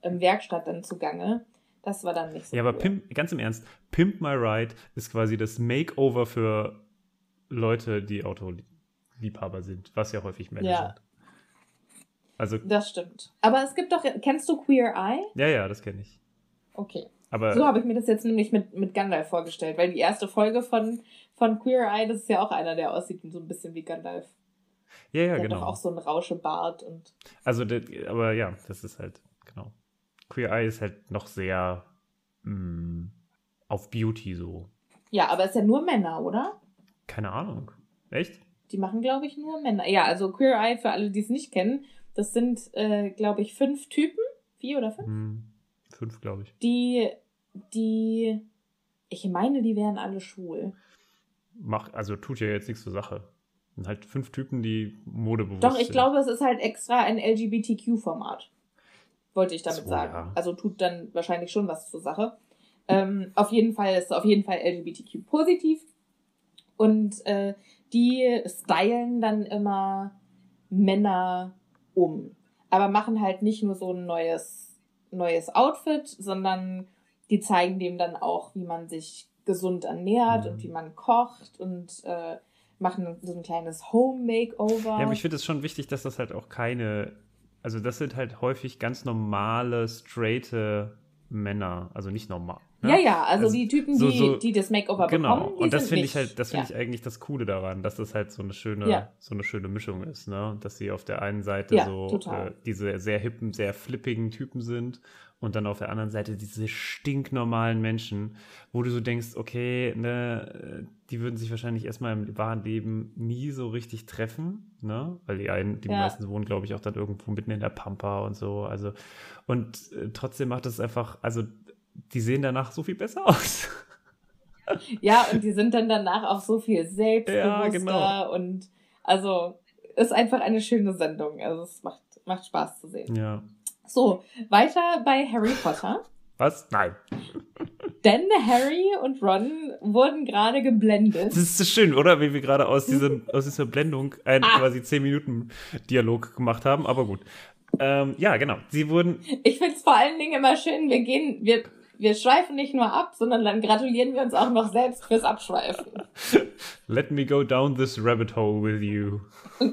ähm, Werkstatt dann zugange. Das war dann nicht so Ja, aber cool. Pimp, ganz im Ernst, Pimp My Ride ist quasi das Makeover für Leute, die Autoliebhaber sind, was ja häufig Männer Ja. sind. Also, Das stimmt. Aber es gibt doch, kennst du Queer Eye? ja, ja, das kenne ich. Okay. Aber So habe ich mir das jetzt nämlich mit, mit Gandalf vorgestellt, weil die erste Folge von, von Queer Eye, das ist ja auch einer, der aussieht so ein bisschen wie Gandalf. ja, ja, der hat genau. doch auch so einen Rauschebart und Also, aber ja, das ist halt, genau. Queer Eye ist halt noch sehr mh, auf Beauty so. ja, aber es ist ja nur Männer, oder? Keine Ahnung. Echt? Die machen, glaube ich, nur Männer. Ja, also Queer Eye, für alle, die es nicht kennen, das sind, äh, glaube ich, fünf Typen, vier oder fünf, Hm, fünf, glaube ich. die, die, ich meine, die wären alle schwul. Mach, also tut ja jetzt nichts zur Sache. Sind halt fünf Typen, die modebewusst Doch, ich sind. glaube, es ist halt extra ein LGBTQ-Format. Wollte ich damit So, sagen. ja. Also tut dann wahrscheinlich schon was zur Sache. Ähm, auf jeden Fall ist es auf jeden Fall LGBTQ-positiv. Und äh, die stylen dann immer Männer um. Aber machen halt nicht nur so ein neues, neues Outfit, sondern die zeigen dem dann auch, wie man sich gesund ernährt Mhm. und wie man kocht und äh, machen so ein kleines Home-Makeover. Ja, aber ich finde es schon wichtig, dass das halt auch keine, also das sind halt häufig ganz normale, straighte Männer, also nicht normal. Ne? Ja, ja, also, Also die Typen, so- die, so- die das Makeover Genau, bekommen, die und das sind finde ich halt, das finde ich eigentlich das Coole daran, dass das halt so eine schöne, Ja. so eine schöne Mischung ist, ne? Dass sie auf der einen Seite Ja, so äh, diese sehr hippen, sehr flippigen Typen sind und dann auf der anderen Seite diese stinknormalen Menschen, wo du so denkst, okay, ne, äh, die würden sich wahrscheinlich erstmal im wahren Leben nie so richtig treffen, ne? Weil die einen, die Ja. meisten wohnen, glaube ich, auch dann irgendwo mitten in der Pampa und so. Also, und äh, trotzdem macht es einfach, also die sehen danach so viel besser aus. Ja, und die sind dann danach auch so viel selbstbewusster Ja, genau. und also ist einfach eine schöne Sendung. Also es macht, macht Spaß zu sehen. ja. So, weiter bei Harry Potter. Was? Nein. Denn Harry und Ron wurden gerade geblendet. Das ist so schön, oder? Wie wir gerade aus, diesem, aus dieser Blendung einen Ah. quasi 10 Minuten Dialog gemacht haben, aber gut. Ähm, ja, genau. Sie wurden. Ich finde es vor allen Dingen immer schön, wir gehen, wir, wir schweifen nicht nur ab, sondern dann gratulieren wir uns auch noch selbst fürs Abschweifen. Let me go down this rabbit hole with you.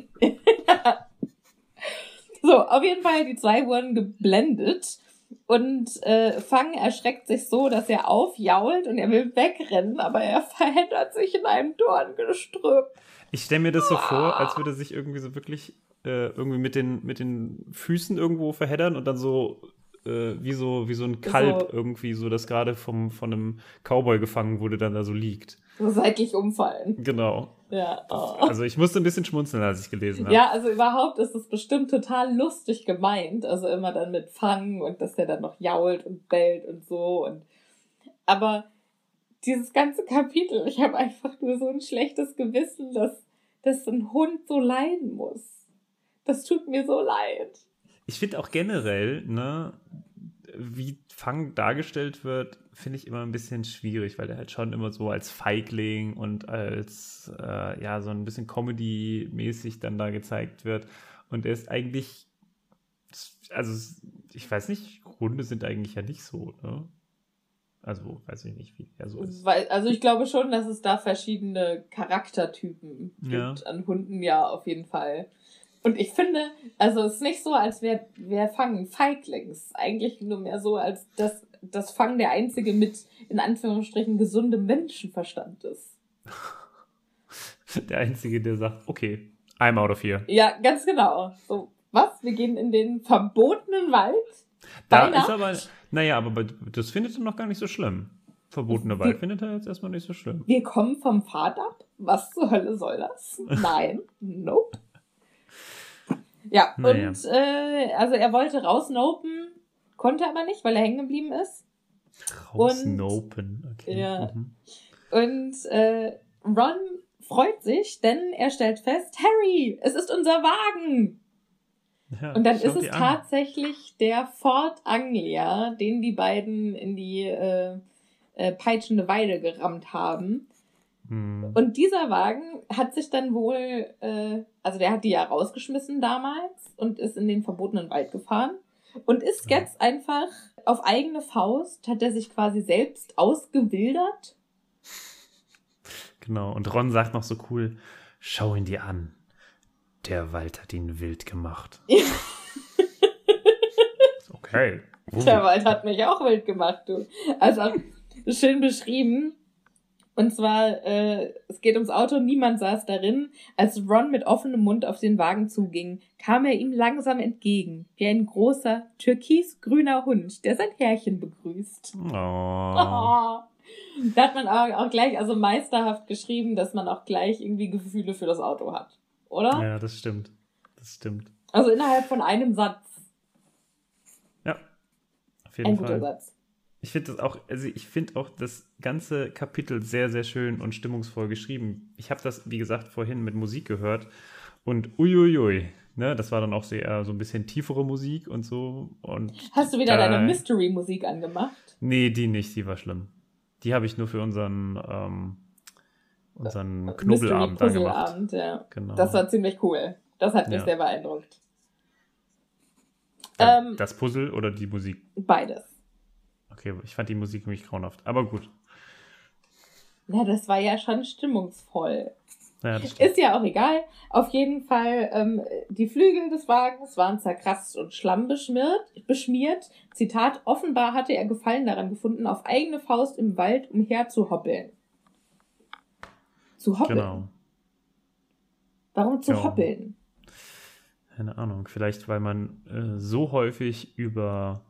So, auf jeden Fall, die zwei wurden geblendet. Und äh, Fang erschreckt sich so, dass er aufjault und er will wegrennen, aber er verheddert sich in einem Dorngestrüpp. Ich stelle mir das so vor, als würde sich irgendwie so wirklich äh, irgendwie mit den, mit den Füßen irgendwo verheddern und dann so äh, wie so wie so ein Kalb So. irgendwie so, das gerade vom von einem Cowboy gefangen wurde, dann da so liegt. So seitlich umfallen. Genau. Ja. Oh. Also ich musste ein bisschen schmunzeln, als ich gelesen habe. Ja, also überhaupt ist es bestimmt total lustig gemeint. Also immer dann mit Fang und dass der dann noch jault und bellt und so. Und aber dieses ganze Kapitel, ich habe einfach nur so ein schlechtes Gewissen, dass, dass ein Hund so leiden muss. Das tut mir so leid. Ich finde auch generell, ne, wie Fang dargestellt wird, finde ich immer ein bisschen schwierig, weil er halt schon immer so als Feigling und als, äh, ja, so ein bisschen Comedy-mäßig dann da gezeigt wird. Und er ist eigentlich, also, ich weiß nicht, Hunde sind eigentlich ja nicht so, ne? Also, weiß ich nicht, wie er so ist. Weil, also ich glaube schon, dass es da verschiedene Charaktertypen Ja. gibt an Hunden, ja, auf jeden Fall. Und ich finde, also es ist nicht so, als wäre wär Fang ein Feigling. Es ist eigentlich nur mehr so, als dass das Fang der einzige mit, in Anführungsstrichen, gesundem Menschenverstand ist. Der Einzige, der sagt, okay, I'm out of here. Ja, ganz genau. So, was? Wir gehen in den verbotenen Wald? Da Bei ist aber, naja, aber das findet er noch gar nicht so schlimm. Verbotene Wald findet er jetzt erstmal nicht so schlimm. Wir kommen vom Pfad ab? Was zur Hölle soll das? Nein, nope. Ja, Naja. und äh, also er wollte rausnopen, konnte aber nicht, weil er hängen geblieben ist. Rausnopen. Okay. Ja. Mhm. Und äh, Ron freut sich, denn er stellt fest, Harry, es ist unser Wagen. Ja, Und dann ist es an. tatsächlich der Ford Anglia, den die beiden in die äh, äh, peitschende Weide gerammt haben. Hm. Und dieser Wagen hat sich dann wohl, äh, also der hat die ja rausgeschmissen damals und ist in den verbotenen Wald gefahren und ist Ja. jetzt einfach auf eigene Faust, hat er sich quasi selbst ausgewildert. Genau. Und Ron sagt noch so cool: Schau ihn dir an. Der Wald hat ihn wild gemacht. okay. Der Wald hat mich auch wild gemacht, du. Also schön beschrieben. Und zwar, äh, es geht ums Auto, niemand saß darin. Als Ron mit offenem Mund auf den Wagen zuging, kam er ihm langsam entgegen, wie ein großer, türkisgrüner Hund, der sein Herrchen begrüßt. Oh. Da hat man auch, gleich, also meisterhaft geschrieben, dass man auch gleich irgendwie Gefühle für das Auto hat. Oder? Ja, das stimmt. Das stimmt. Also innerhalb von einem Satz. Ja. Auf jeden Ein Fall. guter Satz. Ich finde das auch, also ich finde auch das ganze Kapitel sehr, sehr schön und stimmungsvoll geschrieben. Ich habe das, wie gesagt, vorhin mit Musik gehört und uiuiui, ne, das war dann auch sehr so ein bisschen tiefere Musik und so. Und Hast du wieder da- deine Mystery-Musik angemacht? Nee, die nicht, die war schlimm. Die habe ich nur für unseren, ähm, unseren Mystery Knobelabend dann gemacht. Puzzleabend, ja. Genau. Das war ziemlich cool. Das hat mich Ja. sehr beeindruckt. Ja, ähm, das Puzzle oder die Musik? Beides. Okay, ich fand die Musik nämlich grauenhaft. Aber gut. Ja, das war ja schon stimmungsvoll. Ja. Ist ja auch egal. Auf jeden Fall, ähm, die Flügel des Wagens waren zerkratzt und schlammbeschmiert, beschmiert. Zitat, offenbar hatte er Gefallen daran gefunden, auf eigene Faust im Wald umher zu hoppeln. Zu hoppeln? Genau. Warum zu Ja. hoppeln? Keine Ahnung. Vielleicht, weil man äh, so häufig über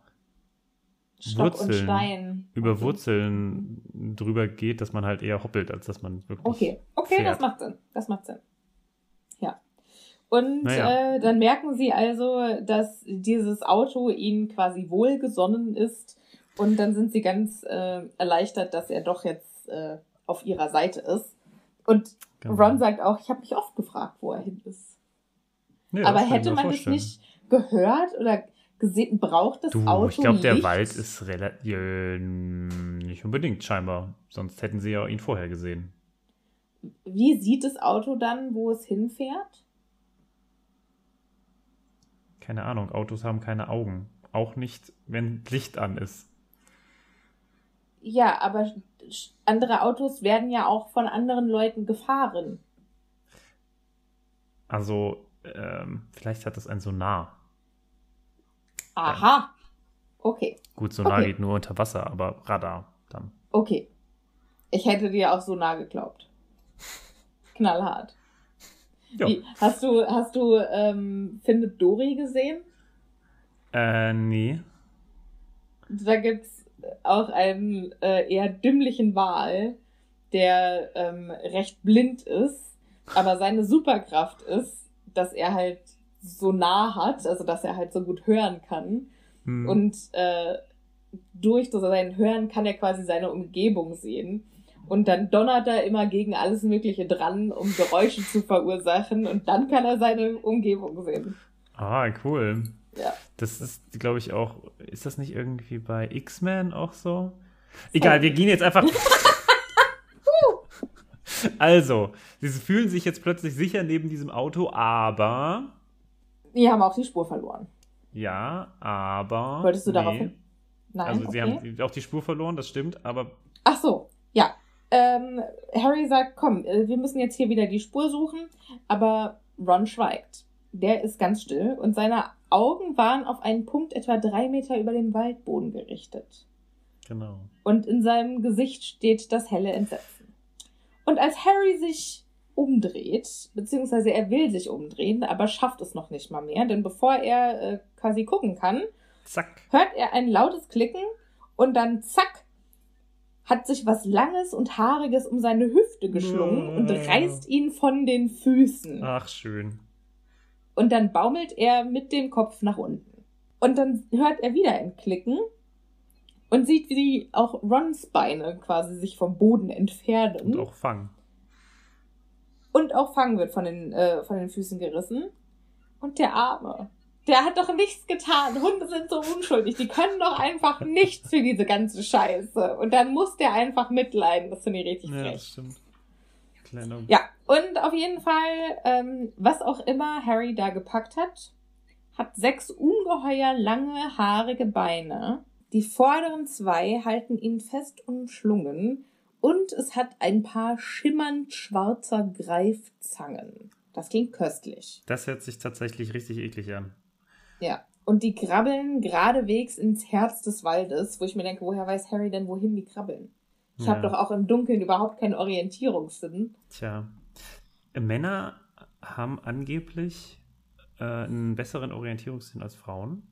Stock und Wurzeln. Stein. über. Wurzeln drüber geht, dass man halt eher hoppelt, als dass man wirklich. Okay, okay, fährt. das macht Sinn. Das macht Sinn. Ja. Und Naja. äh, dann merken sie also, dass dieses Auto ihnen quasi wohlgesonnen ist. Und dann sind sie ganz äh, erleichtert, dass er doch jetzt äh, auf ihrer Seite ist. Und Genau. Ron sagt auch, ich habe mich oft gefragt, wo er hin ist. Ja, Aber hätte man das nicht gehört oder gesehen, braucht das Du, Auto ich glaube, der? Wald ist relativ. Äh, nicht unbedingt, scheinbar. Sonst hätten sie ja ihn vorher gesehen. Wie sieht das Auto dann, wo es hinfährt? Keine Ahnung, Autos haben keine Augen. Auch nicht, wenn Licht an ist. Ja, aber andere Autos werden ja auch von anderen Leuten gefahren. Also, ähm, vielleicht hat das ein Sonar. Aha. Okay, Gut, Sonar Okay. geht nur unter Wasser, aber Radar dann. okay. Ich hätte dir auch so nah geglaubt. Knallhart. Wie, hast du, hast du ähm, Findet Dory gesehen? Äh, nee. Da gibt's auch einen äh, eher dümmlichen Wal, der ähm, recht blind ist, aber seine Superkraft ist, dass er halt so nah hat, also dass er halt so gut hören kann. Hm. Und äh, durch das sein Hören kann er quasi seine Umgebung sehen. Und dann donnert er immer gegen alles Mögliche dran, um Geräusche zu verursachen. Und dann kann er seine Umgebung sehen. Ah, cool. Ja. Das ist, glaube ich, auch. Ist das nicht irgendwie bei X-Men auch so? Egal, wir gehen jetzt einfach. also, sie fühlen sich jetzt plötzlich sicher neben diesem Auto, aber. Die haben auch die Spur verloren. Ja, aber. Wolltest du darauf nee. hin? Nein. Also, sie okay. haben auch die Spur verloren, das stimmt, aber. Ach so, ja. Ähm, Harry sagt, komm, äh, wir müssen jetzt hier wieder die Spur suchen, aber Ron schweigt. Der ist ganz still und seine Augen waren auf einen Punkt etwa drei Meter über dem Waldboden gerichtet. Genau. Und in seinem Gesicht steht das helle Entsetzen. Und als Harry sich umdreht, beziehungsweise er will sich umdrehen, aber schafft es noch nicht mal mehr, denn bevor er äh, quasi gucken kann, Zack. hört er ein lautes Klicken und dann zack, hat sich was Langes und Haariges um seine Hüfte geschlungen und Äh. reißt ihn von den Füßen. Ach, schön. Und dann baumelt er mit dem Kopf nach unten. Und dann hört er wieder ein Klicken und sieht, wie auch Rons Beine quasi sich vom Boden entfernen. Und auch fangen. Und auch Fang wird von den, äh, von den Füßen gerissen. Und der Arme, der hat doch nichts getan. Hunde sind so unschuldig. Die können doch einfach nichts für diese ganze Scheiße. Und dann muss der einfach mitleiden. Das finde ich richtig Ja, das frech. stimmt. Kleiner. Ja, und auf jeden Fall, ähm, was auch immer Harry da gepackt hat, hat sechs ungeheuer lange, haarige Beine. Die vorderen zwei halten ihn fest umschlungen und es hat ein paar schimmernd schwarzer Greifzangen. Das klingt köstlich. Das hört sich tatsächlich richtig eklig an. Ja. Und die krabbeln geradewegs ins Herz des Waldes, wo ich mir denke, woher weiß Harry denn, wohin die krabbeln? Ich Ja. habe doch auch im Dunkeln überhaupt keinen Orientierungssinn. Tja. Männer haben angeblich äh, einen besseren Orientierungssinn als Frauen.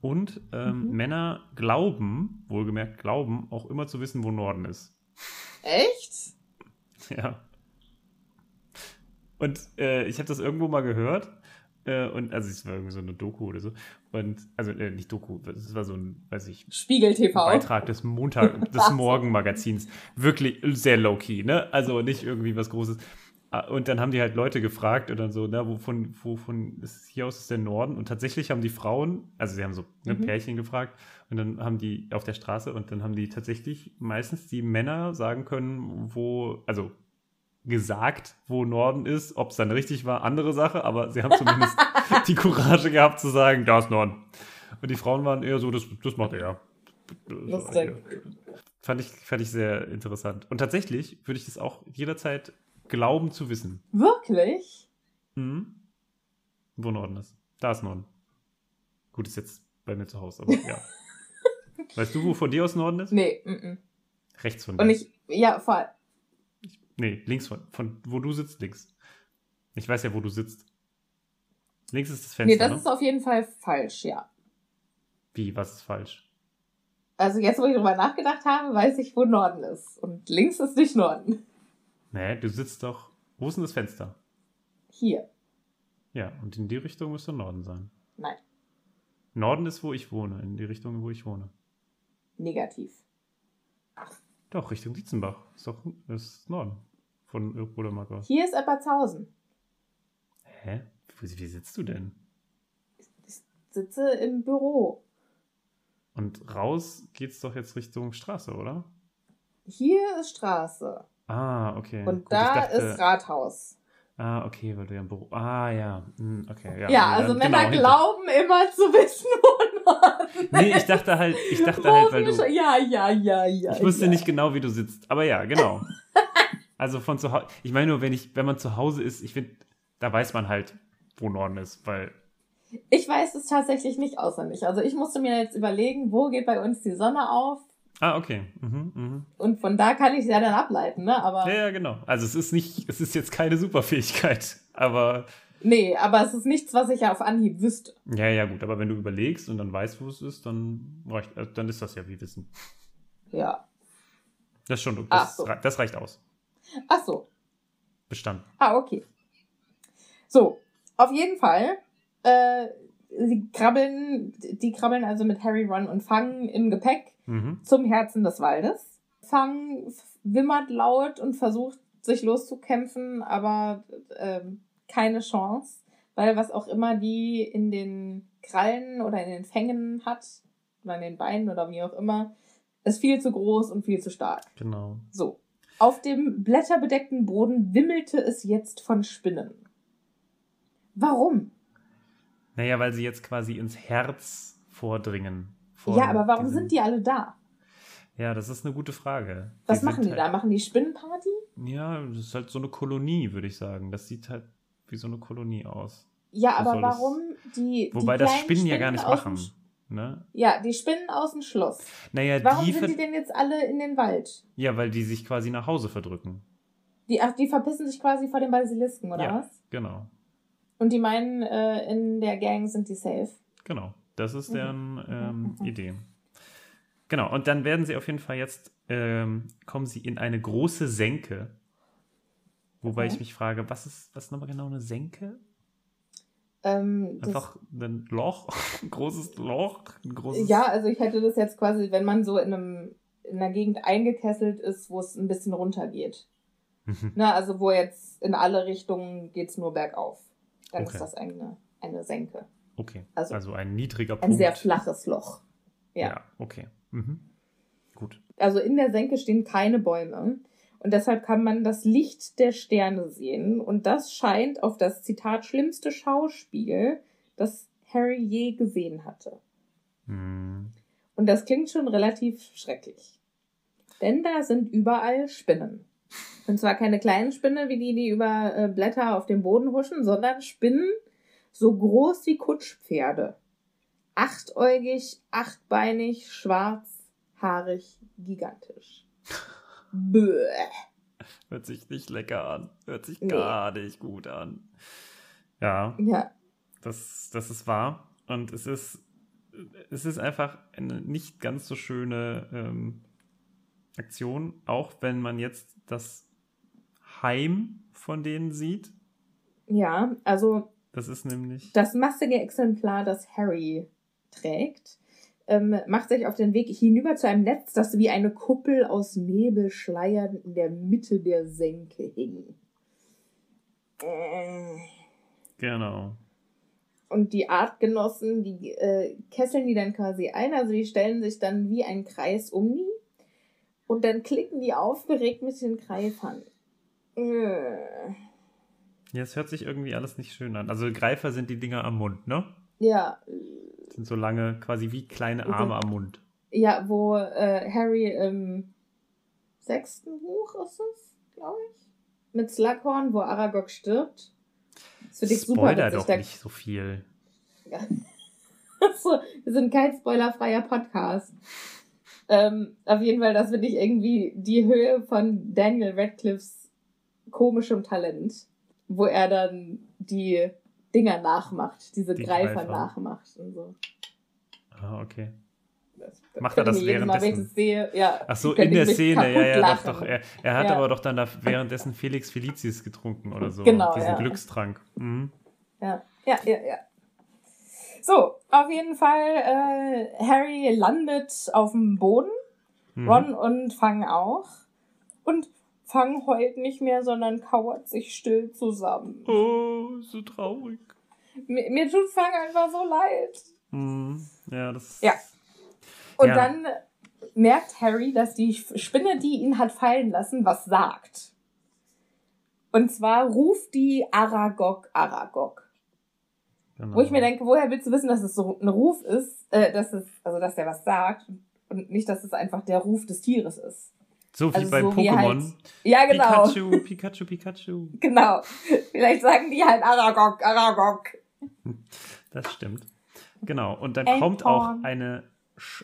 Und ähm, Mhm. Männer glauben, wohlgemerkt glauben, auch immer zu wissen, wo Norden ist. Echt? Ja. Und äh, ich habe das irgendwo mal gehört. Äh, und also es war irgendwie so eine Doku oder so. Und also äh, nicht Doku, das war so ein, weiß ich, Spiegel TV. Beitrag des Montag, des. Morgenmagazins. Wirklich sehr low-key, ne? Also nicht irgendwie was Großes. Ah, Und dann haben die halt Leute gefragt dann so, na, wovon, wovon ist hier aus ist der Norden? Und tatsächlich haben die Frauen, also sie haben so ne, Mhm. Pärchen gefragt und dann haben die auf der Straße und dann haben die tatsächlich meistens die Männer sagen können, wo, also gesagt, wo Norden ist. Ob es dann richtig war, andere Sache, aber sie haben zumindest die Courage gehabt zu sagen, da ist Norden. Und die Frauen waren eher so, das, das macht er. Lustig. Fand ich, fand ich sehr interessant. Und tatsächlich würde ich das auch jederzeit glauben zu wissen. Wirklich? Mhm. Wo Norden ist. Da ist Norden. Gut, ist jetzt bei mir zu Hause, aber ja. weißt du, wo von dir aus Norden ist? Nee, mm -mm. Rechts von dir. Und ich, ja, voll. Nee, links von, von wo du sitzt, links. Ich weiß ja, wo du sitzt. Links ist das Fenster. Nee, das ne? ist auf jeden Fall falsch, ja. Wie, was ist falsch? Also jetzt, wo ich drüber nachgedacht habe, weiß ich, wo Norden ist. Und links ist nicht Norden. Nee, du sitzt doch. Wo ist denn das Fenster? Hier. Ja, und in die Richtung müsste Norden sein. Nein, Norden ist, wo ich wohne, in die Richtung, wo ich wohne. negativ. Doch, Richtung Dietzenbach. Ist doch ist Norden. Von Rödermark aus. Hier ist Eppertshausen. Hä? Wie, wie sitzt du denn? Ich sitze im Büro. Und raus geht's doch jetzt Richtung Straße, oder? Hier ist Straße. Ah, okay. Und Gut, da dachte- ist Rathaus. Ah, okay, weil du ja im Büro. Ah, ja. Hm, okay, ja. Ja, also dann- Männer genau, glauben immer zu wissen, wo Norden Nee, ich dachte halt, ich dachte halt, weil du. Schon- Ja, ja, ja, ja. Ich wusste ja. nicht genau, wie du sitzt. Aber ja, genau. also von zu Hause. Ich meine nur, wenn ich, wenn man zu Hause ist, ich finde, da weiß man halt, wo Norden ist, weil. Ich weiß es tatsächlich nicht auswendig. Also ich musste mir jetzt überlegen, wo geht bei uns die Sonne auf? Ah, okay. Mhm, mhm. Und von da kann ich es ja dann ableiten, ne? Aber Ja, ja, genau. Also es ist nicht, es ist jetzt keine Superfähigkeit, aber nee, aber es ist nichts, was ich ja auf Anhieb wüsste. ja, ja, gut. Aber wenn du überlegst und dann weißt, wo es ist, dann reicht, äh, dann ist das ja wie Wissen. Ja. Das ist schon, Ach das, so. rei- das reicht aus. Ach so. Bestanden. Ah, okay. So, auf jeden Fall. Äh, sie krabbeln, die krabbeln also mit Harry, Ron und Fang im Gepäck Mhm. zum Herzen des Waldes. Fang wimmert laut und versucht, sich loszukämpfen, aber ähm, keine Chance, weil was auch immer die in den Krallen oder in den Fängen hat, oder in den Beinen oder wie auch immer, ist viel zu groß und viel zu stark. Genau. So. Auf dem blätterbedeckten Boden wimmelte es jetzt von Spinnen. Warum? Naja, weil sie jetzt quasi ins Herz vordringen. Ja, aber warum diesem- sind die alle da? Ja, das ist eine gute Frage. Was Die machen die da? halt, Machen die Spinnenparty? Ja, das ist halt so eine Kolonie, würde ich sagen. Das sieht halt wie so eine Kolonie aus. Ja, Was aber soll das? warum die. Wobei die das kleinen Spinnen ja gar nicht machen. Ne? Ja, die Spinnen aus dem Schloss. Naja, Warum die, sind die denn jetzt alle in den Wald? ja, weil die sich quasi nach Hause verdrücken. Die, ach, die verpissen sich quasi vor den Basilisken, oder Ja. was? Genau, Und die meinen, äh, in der Gang sind die safe. genau. Das ist deren ähm, Idee. Genau, und dann werden sie auf jeden Fall jetzt, ähm, kommen sie in eine große Senke. Wobei Okay. ich mich frage, was ist, was ist nochmal genau eine Senke? Ähm, Einfach ein Loch, ein großes Loch, ein großes. ja, also ich hätte das jetzt quasi, wenn man so in einem in einer Gegend eingekesselt ist, wo es ein bisschen runtergeht. Mhm. Na, also wo jetzt in alle Richtungen geht's nur bergauf. Dann Okay. ist das eine, eine Senke. Okay, also, Also ein niedriger Ein Punkt. sehr flaches Loch. Ja, Ja. okay. Mhm. Gut. Also in der Senke stehen keine Bäume. Und deshalb kann man das Licht der Sterne sehen. Und das scheint auf das Zitat schlimmste Schauspiel, das Harry je gesehen hatte. Hm. Und das klingt schon relativ schrecklich. Denn da sind überall Spinnen. Und zwar keine kleinen Spinnen, wie die, die über äh, Blätter auf dem Boden huschen, sondern Spinnen so groß wie Kutschpferde. Achtäugig, achtbeinig, schwarz, haarig, gigantisch. Bäh. Hört sich nicht lecker an. Hört sich Nee. gar nicht gut an. Ja, Ja, das, das ist wahr. Und es ist, es ist einfach eine nicht ganz so schöne ähm, Aktion, auch wenn man jetzt das Heim von denen sieht. ja, also Das ist nämlich. Das massige Exemplar, das Harry trägt, ähm, macht sich auf den Weg hinüber zu einem Netz, das wie eine Kuppel aus Nebelschleiern in der Mitte der Senke hing. Äh. Genau. Und die Artgenossen, die äh, kesseln die dann quasi ein, also die stellen sich dann wie ein Kreis um die und dann klicken die aufgeregt mit den Greifern. Äh. Ja, es hört sich irgendwie alles nicht schön an. Also Greifer sind die Dinger am Mund, ne? Ja, Sind so lange, quasi wie kleine Okay. Arme am Mund. Ja, wo äh, Harry im sechsten Buch ist es, glaube ich. Mit Slughorn, wo Aragog stirbt. Das finde ich super Spoiler doch Da- nicht so viel. so, wir sind kein spoilerfreier Podcast. Ähm, auf jeden Fall, das finde ich irgendwie die Höhe von Daniel Radcliffes komischem Talent, wo er dann die Dinger nachmacht, diese Die Greifer, Greifer. nachmacht und so. Ah, okay. Das, Macht er das Mal, währenddessen? das sehe, ja. Ach so, in der Szene, ja, ja, doch, lachen. doch. Er, er hat Ja. aber doch dann da währenddessen Felix Felicis getrunken oder so. Genau, Diesen ja. Glückstrank. Mhm. Ja, ja, ja, ja. So, auf jeden Fall, äh, Harry landet auf dem Boden, Mhm. Ron und Fang auch. Und Fang heult nicht mehr, sondern kauert sich still zusammen. Oh, so traurig. Mir, mir tut Fang einfach so leid. Mhm. Ja, das. Ja. Und Ja. dann merkt Harry, dass die Spinne, die ihn hat fallen lassen, was sagt. Und zwar ruft die Aragog Aragog. Genau. Wo ich mir denke, woher willst du wissen, dass es so ein Ruf ist, äh, dass es, also dass der was sagt und nicht, dass es einfach der Ruf des Tieres ist. So wie also bei so Pokémon. halt- Ja, genau. Pikachu, Pikachu, Pikachu. Genau. Vielleicht sagen die halt Aragog, Aragog. Das stimmt. Genau. Und dann Ein kommt auch eine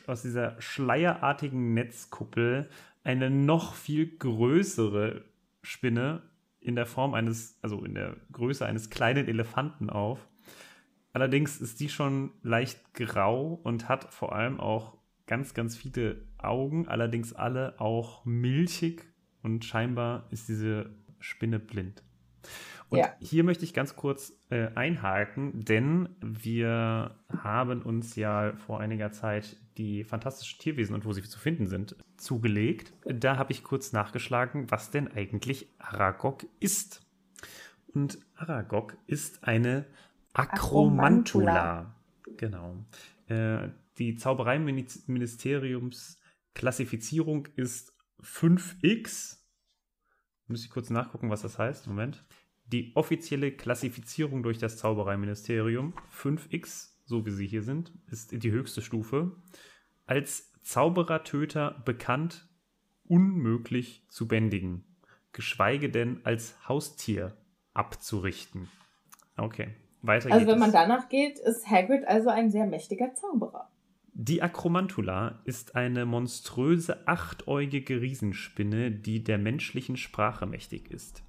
aus dieser schleierartigen Netzkuppel eine noch viel größere Spinne in der Form eines, also in der Größe eines kleinen Elefanten auf. Allerdings ist die schon leicht grau und hat vor allem auch ganz, ganz viele Augen, allerdings alle auch milchig und scheinbar ist diese Spinne blind. Und Ja. hier möchte ich ganz kurz äh, einhaken, denn wir haben uns ja vor einiger Zeit die fantastischen Tierwesen und wo sie zu finden sind zugelegt. Da habe ich kurz nachgeschlagen, was denn eigentlich Aragog ist. Und Aragog ist eine Akromantula. Genau. Äh, die Zaubereiministeriums Klassifizierung ist 5x. Muss ich kurz nachgucken, was das heißt. Moment. Die offizielle Klassifizierung durch das Zaubereiministerium 5x, so wie sie hier sind, ist die höchste Stufe. Als Zauberertöter bekannt, unmöglich zu bändigen, geschweige denn als Haustier abzurichten. Okay, weiter Also geht wenn man danach geht, ist Hagrid also ein sehr mächtiger Zauberer. Die Akromantula ist eine monströse achtäugige Riesenspinne, die der menschlichen Sprache mächtig ist.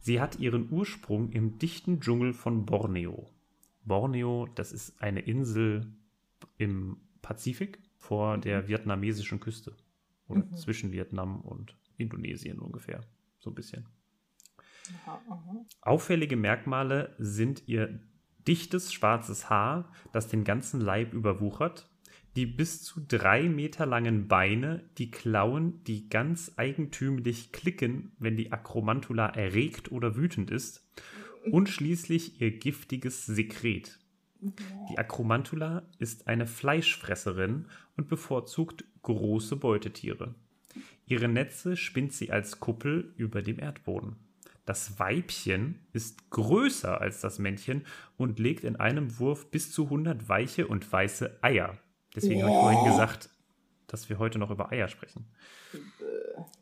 Sie hat ihren Ursprung im dichten Dschungel von Borneo. Borneo, das ist eine Insel im Pazifik. vor der vietnamesischen Küste. Oder mhm. zwischen Vietnam und Indonesien ungefähr. So ein bisschen. Auffällige Merkmale sind ihr dichtes schwarzes Haar, das den ganzen Leib überwuchert, die bis zu drei Meter langen Beine, die Klauen, die ganz eigentümlich klicken, wenn die Akromantula erregt oder wütend ist, und schließlich ihr giftiges Sekret. Die Akromantula ist eine Fleischfresserin und bevorzugt große Beutetiere. Ihre Netze spinnt sie als Kuppel über dem Erdboden. Das Weibchen ist größer als das Männchen und legt in einem Wurf bis zu 100 weiche und weiße Eier. Deswegen habe ich vorhin gesagt, dass wir heute noch über Eier sprechen.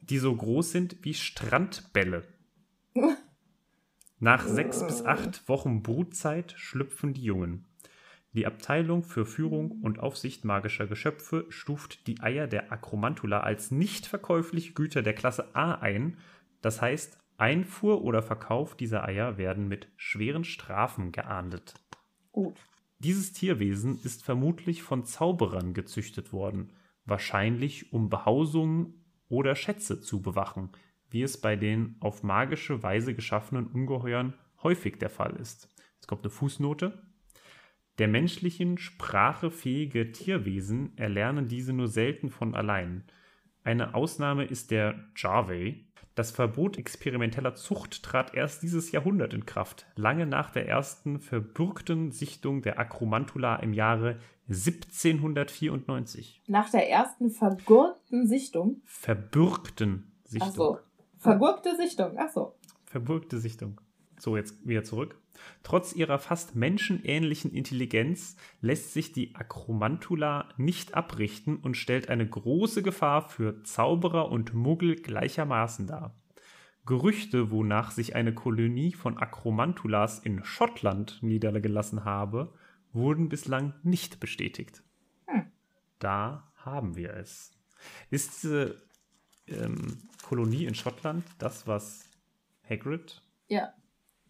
Die so groß sind wie Strandbälle. Nach sechs bis acht Wochen Brutzeit schlüpfen die Jungen. Die Abteilung für Führung und Aufsicht magischer Geschöpfe stuft die Eier der Akromantula als nicht verkäufliche Güter der Klasse A ein. Das heißt, Einfuhr oder Verkauf dieser Eier werden mit schweren Strafen geahndet. Gut. Dieses Tierwesen ist vermutlich von Zauberern gezüchtet worden, wahrscheinlich um Behausungen oder Schätze zu bewachen, wie es bei den auf magische Weise geschaffenen Ungeheuern häufig der Fall ist. Jetzt kommt eine Fußnote. Der menschlichen Sprache fähige Tierwesen erlernen diese nur selten von allein. Eine Ausnahme ist der Jarvey, das Verbot experimenteller Zucht trat erst dieses Jahrhundert in Kraft, lange nach der ersten verbürgten Sichtung der Akromantula im Jahre 1794. Nach der ersten vergurkten Sichtung? Verbürgten Sichtung. Ach so. Vergurkte Sichtung, ach so. Verbürgte Sichtung. So, jetzt wieder zurück. Trotz ihrer fast menschenähnlichen Intelligenz lässt sich die Akromantula nicht abrichten und stellt eine große Gefahr für Zauberer und Muggel gleichermaßen dar. Gerüchte, wonach sich eine Kolonie von Akromantulas in Schottland niedergelassen habe, wurden bislang nicht bestätigt. Hm. Da haben wir es. Ist diese ähm, Kolonie in Schottland das, was Hagrid ja.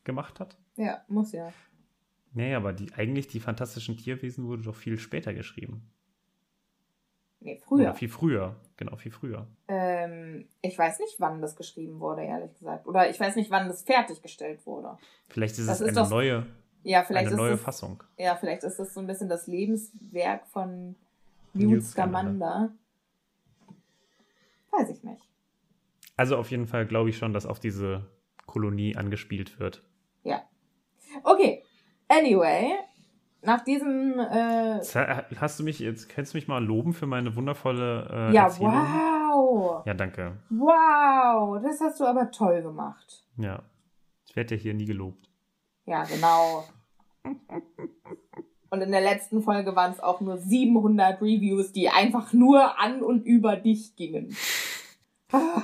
Gemacht hat? Ja, muss ja. Nee, aber die, eigentlich die fantastischen Tierwesen wurde doch viel später geschrieben. Nee, früher. Ja, viel früher. Genau, viel früher. Ähm, ich weiß nicht, wann das geschrieben wurde, ehrlich gesagt. Oder ich weiß nicht, wann das fertiggestellt wurde. Vielleicht ist das es ist eine doch, neue, ja, eine neue das, Fassung. Ja, vielleicht ist das so ein bisschen das Lebenswerk von Newt Scamander. Weiß ich nicht. Also auf jeden Fall glaube ich schon, dass auf diese Kolonie angespielt wird. Okay. Anyway, nach diesem. Äh, Hast du mich jetzt, kannst du mich mal loben für meine wundervolle äh, Ja, Erzählung? wow. Ja, danke. Wow, das hast du aber toll gemacht. Ja. Ich werde ja hier nie gelobt. Ja, genau. Und in der letzten Folge waren es auch nur 700 Reviews, die einfach nur an und über dich gingen. Ah.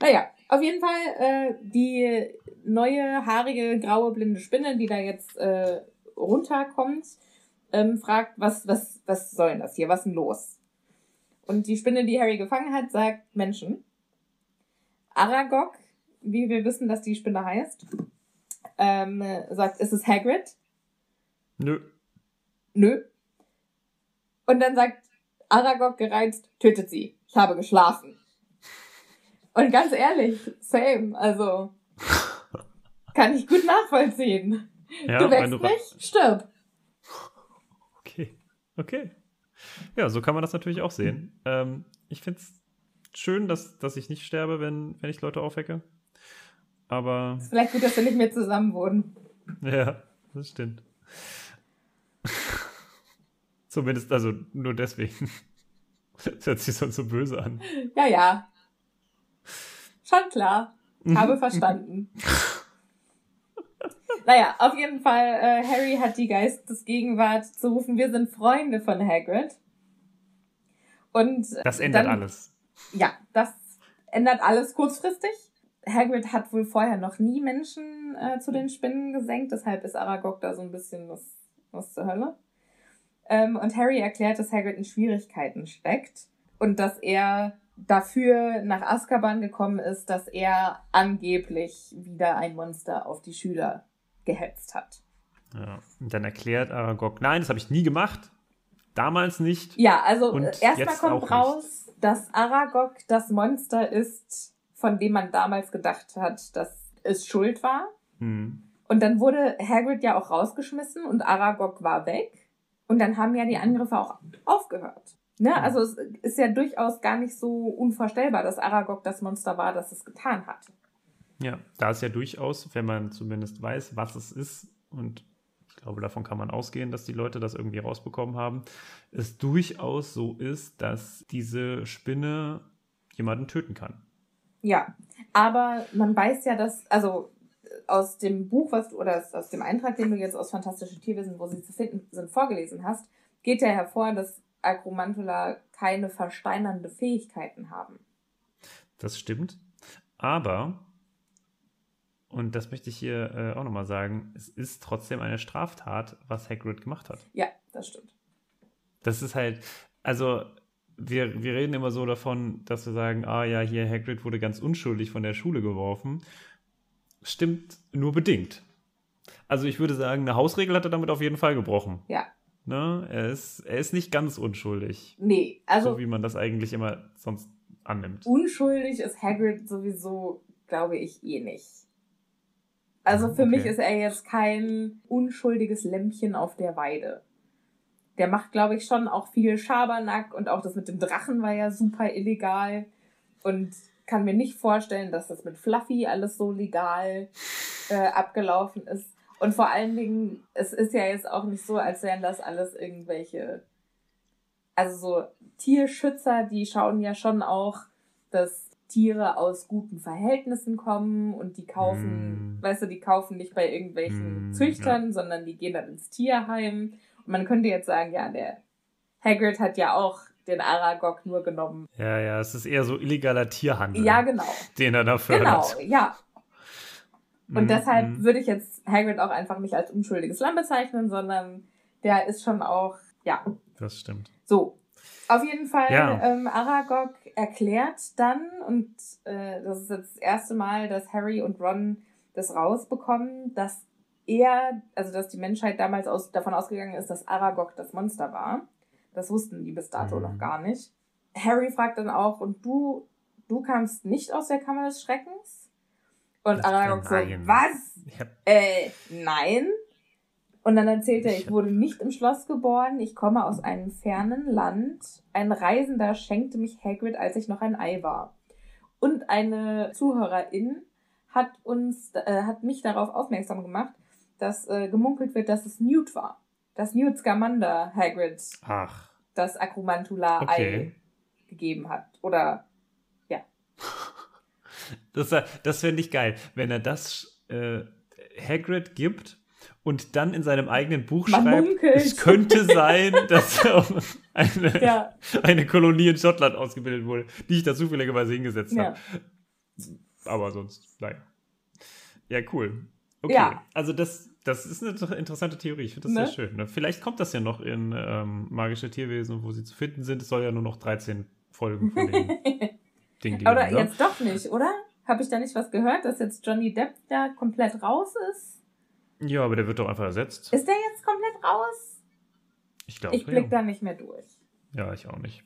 Naja, auf jeden Fall, äh, die neue, haarige, graue, blinde Spinne, die da jetzt äh, runterkommt, ähm, fragt, was, was, was soll denn das hier? Was ist denn los? Und die Spinne, die Harry gefangen hat, sagt Menschen. Aragog, wie wir wissen, dass die Spinne heißt, ähm, sagt, ist es Hagrid? Nö. Nö. Und dann sagt Aragog gereizt, tötet sie. Ich habe geschlafen. Und ganz ehrlich, same. Also, kann ich gut nachvollziehen. Ja, du wächst du nicht, stirb. Okay, okay. Ja, so kann man das natürlich auch sehen. Ähm, ich finde es schön, dass, dass ich nicht sterbe, wenn, wenn ich Leute aufwecke. Aber. Ist vielleicht gut, dass wir nicht mehr zusammen wohnen. Ja, das stimmt. Zumindest, also nur deswegen. Das hört sich sonst so böse an. Ja, ja. Schon klar. Habe verstanden. naja, auf jeden Fall, äh, Harry hat die Geistesgegenwart zu rufen, wir sind Freunde von Hagrid. Und das ändert dann, alles. Ja, das ändert alles kurzfristig. Hagrid hat wohl vorher noch nie Menschen äh, zu den Spinnen gesenkt, deshalb ist Aragog da so ein bisschen was, was zur Hölle. Ähm, und Harry erklärt, dass Hagrid in Schwierigkeiten steckt und dass er dafür nach Azkaban gekommen ist, dass er angeblich wieder ein Monster auf die Schüler gehetzt hat. Ja, und dann erklärt Aragog, nein, das habe ich nie gemacht. Damals nicht. Ja, also äh, erstmal kommt raus, dass Aragog das Monster ist, von dem man damals gedacht hat, dass es schuld war. Hm. Und dann wurde Hagrid ja auch rausgeschmissen und Aragog war weg. Und dann haben ja die Angriffe auch aufgehört. Ne? Ja. Also es ist ja durchaus gar nicht so unvorstellbar, dass Aragog das Monster war, das es getan hat. Ja, da ist ja durchaus, wenn man zumindest weiß, was es ist, und ich glaube, davon kann man ausgehen, dass die Leute das irgendwie rausbekommen haben, es durchaus so ist, dass diese Spinne jemanden töten kann. Ja, aber man weiß ja, dass, also aus dem Buch, was du, oder aus dem Eintrag, den du jetzt aus Fantastische Tierwesen, wo sie zu finden sind, vorgelesen hast, geht ja hervor, dass Akromantula keine versteinernde Fähigkeiten haben. Das stimmt. Aber, und das möchte ich hier äh, auch nochmal sagen, es ist trotzdem eine Straftat, was Hagrid gemacht hat. Ja, das stimmt. Das ist halt, also wir, wir reden immer so davon, dass wir sagen, ah ja, hier Hagrid wurde ganz unschuldig von der Schule geworfen. Stimmt nur bedingt. Also ich würde sagen, eine Hausregel hat er damit auf jeden Fall gebrochen. Ja. Ne? Er, ist, er ist nicht ganz unschuldig, Nee, also so wie man das eigentlich immer sonst annimmt. unschuldig ist Hagrid sowieso, glaube ich, eh nicht. Also für Okay. mich ist er jetzt kein unschuldiges Lämpchen auf der Weide. Der macht, glaube ich, schon auch viel Schabernack und auch das mit dem Drachen war ja super illegal. Und kann mir nicht vorstellen, dass das mit Fluffy alles so legal äh, abgelaufen ist. Und vor allen Dingen, es ist ja jetzt auch nicht so, als wären das alles irgendwelche, also so Tierschützer, die schauen ja schon auch, dass Tiere aus guten Verhältnissen kommen und die kaufen, Mm. weißt du, die kaufen nicht bei irgendwelchen Mm, Züchtern, sondern die gehen dann ins Tierheim. Und man könnte jetzt sagen, ja, der Hagrid hat ja auch den Aragog nur genommen. Ja, ja, es ist eher so illegaler Tierhandel, Ja, genau. den er da Genau, fördert. ja. Und Mhm, deshalb mhm. würde ich jetzt Hagrid auch einfach nicht als unschuldiges Lamm bezeichnen, sondern der ist schon auch, ja, Das stimmt. so. Auf jeden Fall, Ja. ähm, Aragog erklärt dann, und äh, das ist jetzt das erste Mal, dass Harry und Ron das rausbekommen, dass er, also dass die Menschheit damals aus, davon ausgegangen ist, dass Aragog das Monster war. Das wussten die bis dato Mhm. noch gar nicht. Harry fragt dann auch, und du, du kamst nicht aus der Kammer des Schreckens? Und Aragog so, was? Hab, Äh, nein. Und dann erzählt er, Ich wurde nicht im Schloss geboren, ich komme aus einem fernen Land. Ein Reisender schenkte mich Hagrid, als ich noch ein Ei war. Und eine Zuhörerin hat uns, äh, hat mich darauf aufmerksam gemacht, dass äh, gemunkelt wird, dass es Newt war. Dass Newt Scamander Hagrid ach, das Akromantula-Ei Okay. gegeben hat. Oder, das, das fände ich geil, wenn er das äh, Hagrid gibt und dann in seinem eigenen Buch Man schreibt, munkelt. es könnte sein, dass eine, ja, eine Kolonie in Schottland ausgebildet wurde, die ich da zufälligerweise hingesetzt ja. habe. Aber sonst, nein. Ja, cool. Okay, Ja. also das, das ist eine inter- interessante Theorie. Ich finde das Ne? sehr schön. Ne? Vielleicht kommt das ja noch in ähm, magische Tierwesen, wo sie zu finden sind. Es soll ja nur noch 13 Folgen von den Dingen geben. Oder ne? jetzt doch nicht, oder? Habe ich da nicht was gehört, dass jetzt Johnny Depp da komplett raus ist? Ja, aber der wird doch einfach ersetzt. Ist der jetzt komplett raus? Ich glaube, Ich blick ja. da nicht mehr durch. Ja, ich auch nicht.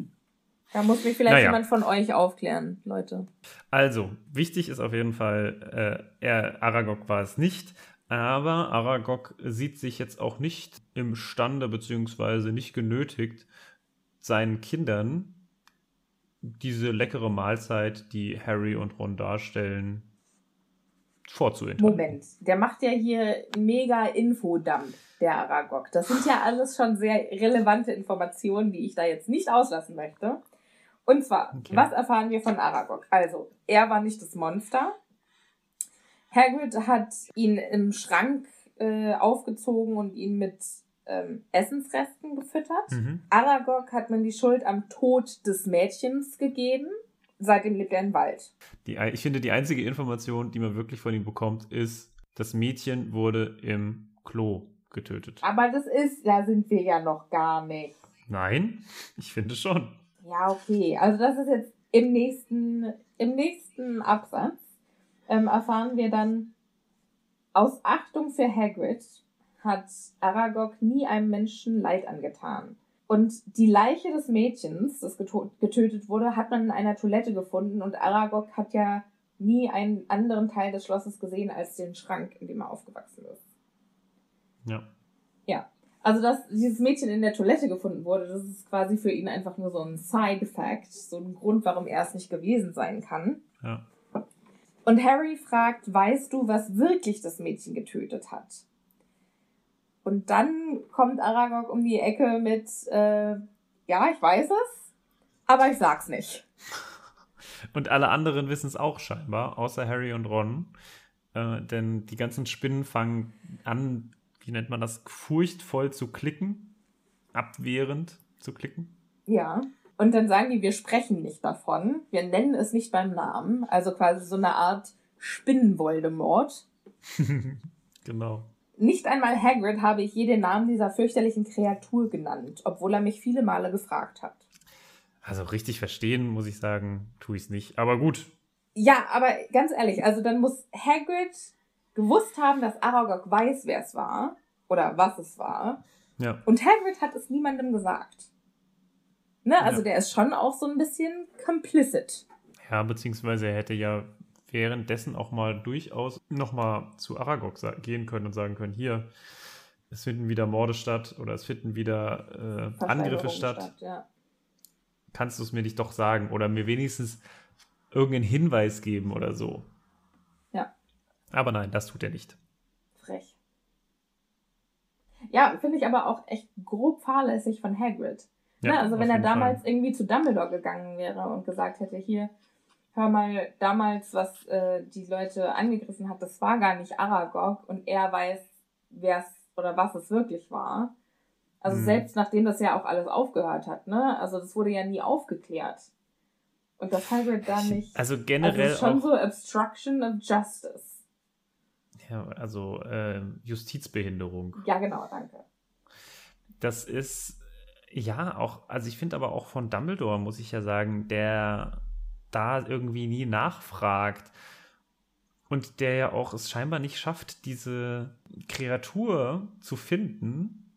Da muss mich vielleicht Naja. jemand von euch aufklären, Leute. Also, wichtig ist auf jeden Fall, äh, er, Aragog war es nicht, aber Aragog sieht sich jetzt auch nicht imstande beziehungsweise nicht genötigt, seinen Kindern diese leckere Mahlzeit, die Harry und Ron darstellen, vorzuenthalten. Moment, der macht ja hier mega Infodump, der Aragog. Das sind ja alles schon sehr relevante Informationen, die ich da jetzt nicht auslassen möchte. Und zwar, Okay. was erfahren wir von Aragog? Also, er war nicht das Monster. Hagrid hat ihn im Schrank äh, aufgezogen und ihn mit ähm, Essensresten gefüttert. Mhm. Aragog hat man die Schuld am Tod des Mädchens gegeben. Seitdem lebt er im Wald. Die, ich finde, die einzige Information, die man wirklich von ihm bekommt, ist, das Mädchen wurde im Klo getötet. Aber das ist, da sind wir ja noch gar nicht. Nein, ich finde schon. Ja, okay. Also das ist jetzt im nächsten, im nächsten Absatz ähm, erfahren wir dann, aus Achtung für Hagrid hat Aragog nie einem Menschen Leid angetan. Und die Leiche des Mädchens, das getötet wurde, hat man in einer Toilette gefunden und Aragog hat ja nie einen anderen Teil des Schlosses gesehen als den Schrank, in dem er aufgewachsen ist. Ja. Ja. Also, dass dieses Mädchen in der Toilette gefunden wurde, das ist quasi für ihn einfach nur so ein Side-Fact, so ein Grund, warum er es nicht gewesen sein kann. Ja. Und Harry fragt, weißt du, was wirklich das Mädchen getötet hat? Und dann kommt Aragog um die Ecke mit, äh, ja, ich weiß es, aber ich sag's nicht. Und alle anderen wissen es auch scheinbar, außer Harry und Ron. Äh, denn die ganzen Spinnen fangen an, wie nennt man das, furchtvoll zu klicken, abwehrend zu klicken. Ja. Und dann sagen die, wir sprechen nicht davon, wir nennen es nicht beim Namen, also quasi so eine Art Spinnenvoldemort. genau. Nicht einmal Hagrid habe ich je den Namen dieser fürchterlichen Kreatur genannt, obwohl er mich viele Male gefragt hat. Also richtig verstehen, muss ich sagen, tue ich es nicht. Aber gut. Ja, aber ganz ehrlich, also dann muss Hagrid gewusst haben, dass Aragog weiß, wer es war oder was es war. Ja. Und Hagrid hat es niemandem gesagt. Ne? Also ja. der ist schon auch so ein bisschen complicit. Ja, beziehungsweise er hätte ja währenddessen auch mal durchaus nochmal zu Aragog gehen können und sagen können, hier, es finden wieder Morde statt oder es finden wieder äh, Angriffe statt. statt ja. Kannst du es mir nicht doch sagen oder mir wenigstens irgendeinen Hinweis geben oder so. Ja. Aber nein, das tut er nicht. Frech. Ja, finde ich aber auch echt grob fahrlässig von Hagrid. Ja, ne? Also wenn er damals Fall. irgendwie zu Dumbledore gegangen wäre und gesagt hätte, hier, hör mal, damals, was äh, die Leute angegriffen hat, das war gar nicht Aragog und er weiß, wer es oder was es wirklich war. Also hm. selbst nachdem das ja auch alles aufgehört hat, ne? Also das wurde ja nie aufgeklärt. Und das Hagrid da nicht. Also generell. Also schon so Obstruction of Justice. Ja, also äh, Justizbehinderung. Ja, genau, danke. Das ist ja auch, also ich finde aber auch von Dumbledore, muss ich ja sagen, der da irgendwie nie nachfragt. Und der ja auch es scheinbar nicht schafft, diese Kreatur zu finden,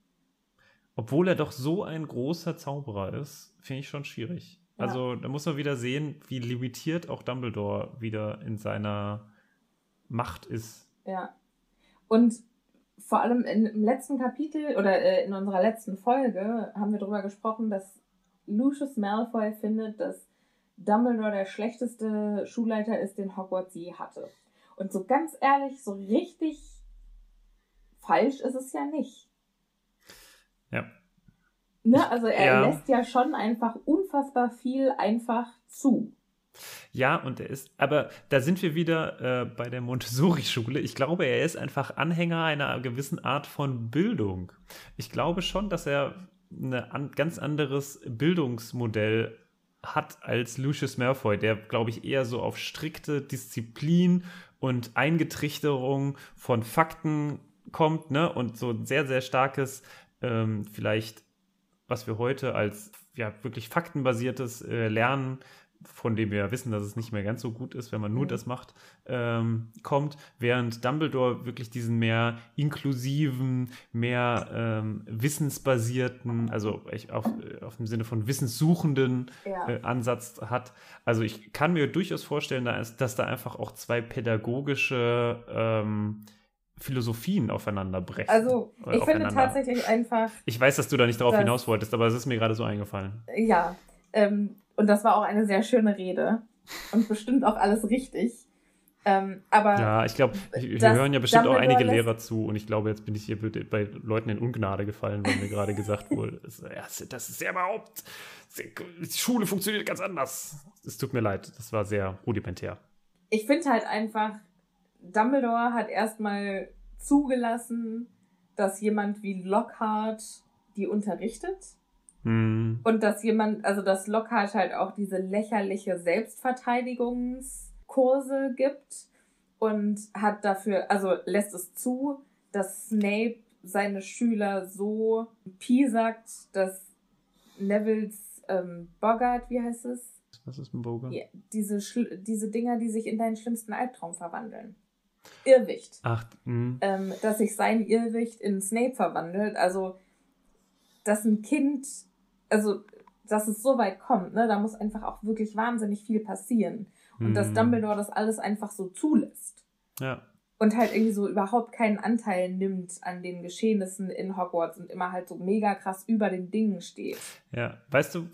obwohl er doch so ein großer Zauberer ist, finde ich schon schwierig. Ja. Also da muss man wieder sehen, wie limitiert auch Dumbledore wieder in seiner Macht ist. Ja. Und vor allem im letzten Kapitel oder äh, in unserer letzten Folge haben wir darüber gesprochen, dass Lucius Malfoy findet, dass Dumbledore der schlechteste Schulleiter ist, den Hogwarts je hatte. Und so ganz ehrlich, so richtig falsch ist es ja nicht. Ja. Ne? Also er ja. lässt ja schon einfach unfassbar viel einfach zu. Ja, und er ist, aber da sind wir wieder äh, bei der Montessori-Schule. Ich glaube, er ist einfach Anhänger einer gewissen Art von Bildung. Ich glaube schon, dass er ein ganz anderes Bildungsmodell hat als Lucius Malfoy, der, glaube ich, eher so auf strikte Disziplin und Eingetrichterung von Fakten kommt, ne? Und so ein sehr, sehr starkes, ähm, vielleicht, was wir heute als ja wirklich faktenbasiertes äh, Lernen von dem wir ja wissen, dass es nicht mehr ganz so gut ist, wenn man nur mhm. das macht, ähm, kommt, während Dumbledore wirklich diesen mehr inklusiven, mehr ähm, wissensbasierten, also auf, auf dem Sinne von wissenssuchenden ja. äh, Ansatz hat. Also ich kann mir durchaus vorstellen, dass, da einfach auch zwei pädagogische ähm, Philosophien aufeinander brechen. Also ich finde tatsächlich einfach. Ich weiß, dass du da nicht darauf hinaus wolltest, aber es ist mir gerade so eingefallen. Ja. Ähm, und das war auch eine sehr schöne Rede. Und bestimmt auch alles richtig. Ähm, aber ja, ich glaube, wir hören ja bestimmt Dumbledore auch einige Lehrer zu und ich glaube, jetzt bin ich hier bei Leuten in Ungnade gefallen, weil mir gerade gesagt wurde, das ist ja überhaupt, die Schule funktioniert ganz anders. Es tut mir leid, das war sehr rudimentär. Ich finde halt einfach, Dumbledore hat erstmal zugelassen, dass jemand wie Lockhart die unterrichtet. Mhm. Und dass jemand, also dass Lockhart halt auch diese lächerliche Selbstverteidigungskurse gibt und hat dafür, also lässt es zu, dass Snape seine Schüler so piesackt, dass Nevils ähm, Bogart, wie heißt es? Was ist ein Bogart? Ja, diese, diese Dinger, die sich in deinen schlimmsten Albtraum verwandeln. Irrwicht. Ach, mh. ähm, dass sich sein Irrwicht in Snape verwandelt. Also, dass ein Kind also, dass es so weit kommt, ne, da muss einfach auch wirklich wahnsinnig viel passieren. Und dass Hm. Dumbledore das alles einfach so zulässt. Ja. Und halt irgendwie so überhaupt keinen Anteil nimmt an den Geschehnissen in Hogwarts und immer halt so mega krass über den Dingen steht. Ja, weißt du,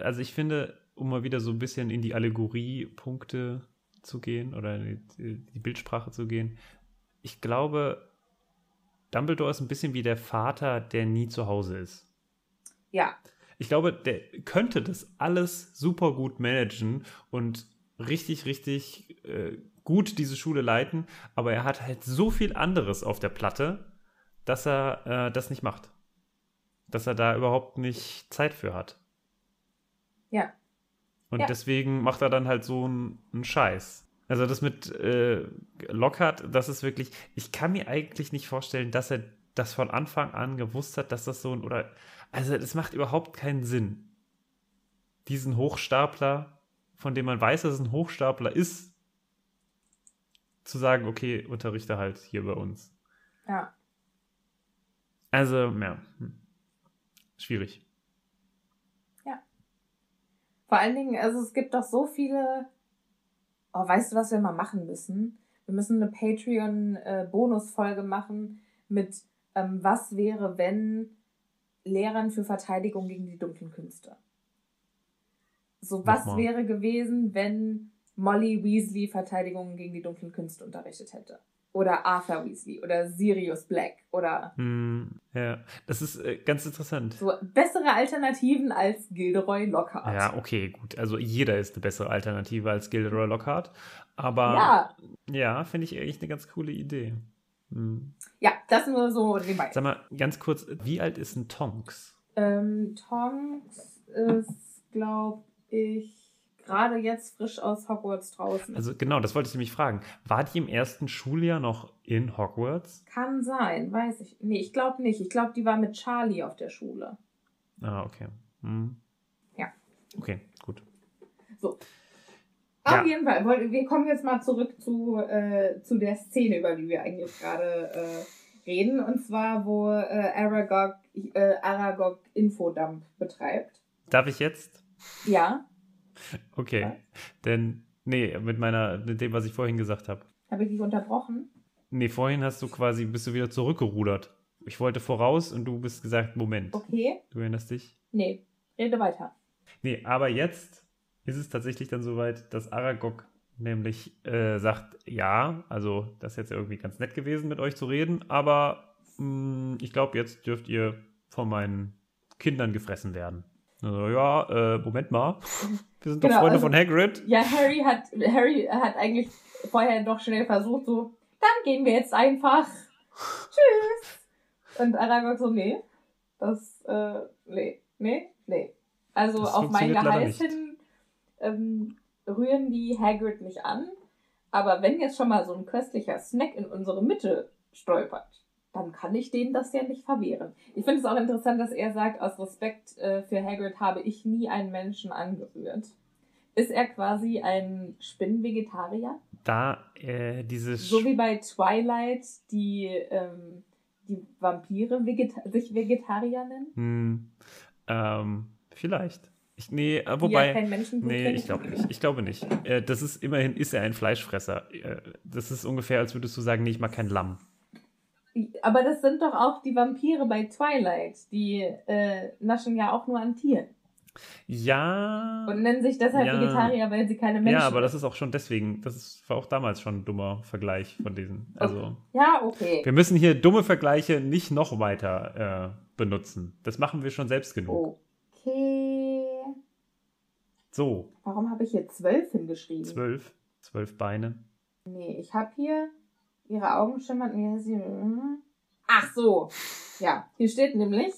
also ich finde, um mal wieder so ein bisschen in die Allegorie-Punkte zu gehen oder in die Bildsprache zu gehen, ich glaube, Dumbledore ist ein bisschen wie der Vater, der nie zu Hause ist. Ja, Ich glaube, der könnte das alles super gut managen und richtig, richtig äh, gut diese Schule leiten, aber er hat halt so viel anderes auf der Platte, dass er äh, das nicht macht. Dass er da überhaupt nicht Zeit für hat. ja, Und Ja. deswegen macht er dann halt so einen, Scheiß. Also das mit äh, Lockhart, das ist wirklich, ich kann mir eigentlich nicht vorstellen, dass er das von Anfang an gewusst hat, dass das so ein, oder, also das macht überhaupt keinen Sinn. Diesen Hochstapler, von dem man weiß, dass es ein Hochstapler ist, zu sagen, okay, unterrichte halt hier bei uns. ja. Also, ja, hm. schwierig. Vor allen Dingen, also es gibt doch so viele. Oh, weißt du, was wir mal machen müssen? Wir müssen eine Patreon-Bonusfolge machen mit ähm, Was wäre, wenn Lehrern für Verteidigung gegen die dunklen Künste. So, was Nochmal. wäre gewesen, wenn Molly Weasley Verteidigung gegen die dunklen Künste unterrichtet hätte? Oder Arthur Weasley oder Sirius Black oder Hm, ja, das ist äh, ganz interessant. so bessere Alternativen als Gilderoy Lockhart. Ja, okay, gut. Also jeder ist eine bessere Alternative als Gilderoy Lockhart. Aber ja, ja, finde ich echt eine ganz coole Idee. Hm. ja, das nur so nebenbei. Sag mal, ganz kurz, wie alt ist ein Tonks? Ähm, Tonks ist, glaube ich, gerade jetzt frisch aus Hogwarts draußen. Also genau, das wollte ich nämlich fragen. War die im ersten Schuljahr noch in Hogwarts? Kann sein, weiß ich. Nee, ich glaube nicht. Ich glaube, die war mit Charlie auf der Schule. Ah, okay. Hm. Ja. Okay, gut. So. Ja. Auf jeden Fall. Wir kommen jetzt mal zurück zu, äh, zu der Szene, über die wir eigentlich gerade äh, reden. Und zwar, wo äh, Aragog, äh, Aragog Infodump betreibt. Darf ich jetzt? Ja, Okay. Was? Denn, nee, mit meiner, mit dem, was ich vorhin gesagt habe. habe ich dich unterbrochen? Nee, vorhin hast du quasi, bist du wieder zurückgerudert. Ich wollte voraus und du bist gesagt, Moment. Okay. Du erinnerst dich? Nee, rede weiter. Nee, aber jetzt ist es tatsächlich dann soweit, dass Aragog nämlich äh, sagt, ja, also das ist jetzt irgendwie ganz nett gewesen, mit euch zu reden, aber mh, ich glaube, jetzt dürft ihr von meinen Kindern gefressen werden. Also, ja, äh, Moment mal. Wir sind doch Genau, Freunde also- von Hagrid. Ja, Harry hat, Harry hat eigentlich vorher doch schnell versucht, so, dann gehen wir jetzt einfach. Tschüss. Und Aragog so, nee, das, äh, nee, nee, nee. Also Das auf mein Geheiß hin ähm, rühren die Hagrid nicht an. Aber wenn jetzt schon mal so ein köstlicher Snack in unsere Mitte stolpert, dann kann ich denen das ja nicht verwehren. Ich finde es auch interessant, dass er sagt, aus Respekt äh, für Hagrid habe ich nie einen Menschen angerührt. Ist er quasi ein Spinnenvegetarier? Da äh, diese So wie bei Twilight die, ähm, die Vampire vegeta sich Vegetarier nennen? Hm, ähm, vielleicht. Ich, nee, äh, ja wobei. Menschenblut Nee, ich glaube nicht. Ich glaube nicht. Äh, das ist immerhin ist er ein Fleischfresser. Äh, das ist ungefähr, als würdest du sagen, nee, ich mag kein Lamm. Aber das sind doch auch die Vampire bei Twilight. Die äh, naschen ja auch nur an Tieren. Ja. Und nennen sich deshalb Ja. Vegetarier, weil sie keine Menschen ja, aber das ist auch schon deswegen, das ist, war auch damals schon ein dummer Vergleich von diesen. Also, Ja, okay. wir müssen hier dumme Vergleiche nicht noch weiter äh, benutzen. Das machen wir schon selbst genug. Okay. So, Warum habe ich hier zwölf hingeschrieben? zwölf, zwölf Beine. Nee, ich habe hier ihre Augen schimmern. Ach so. Ja, hier steht nämlich,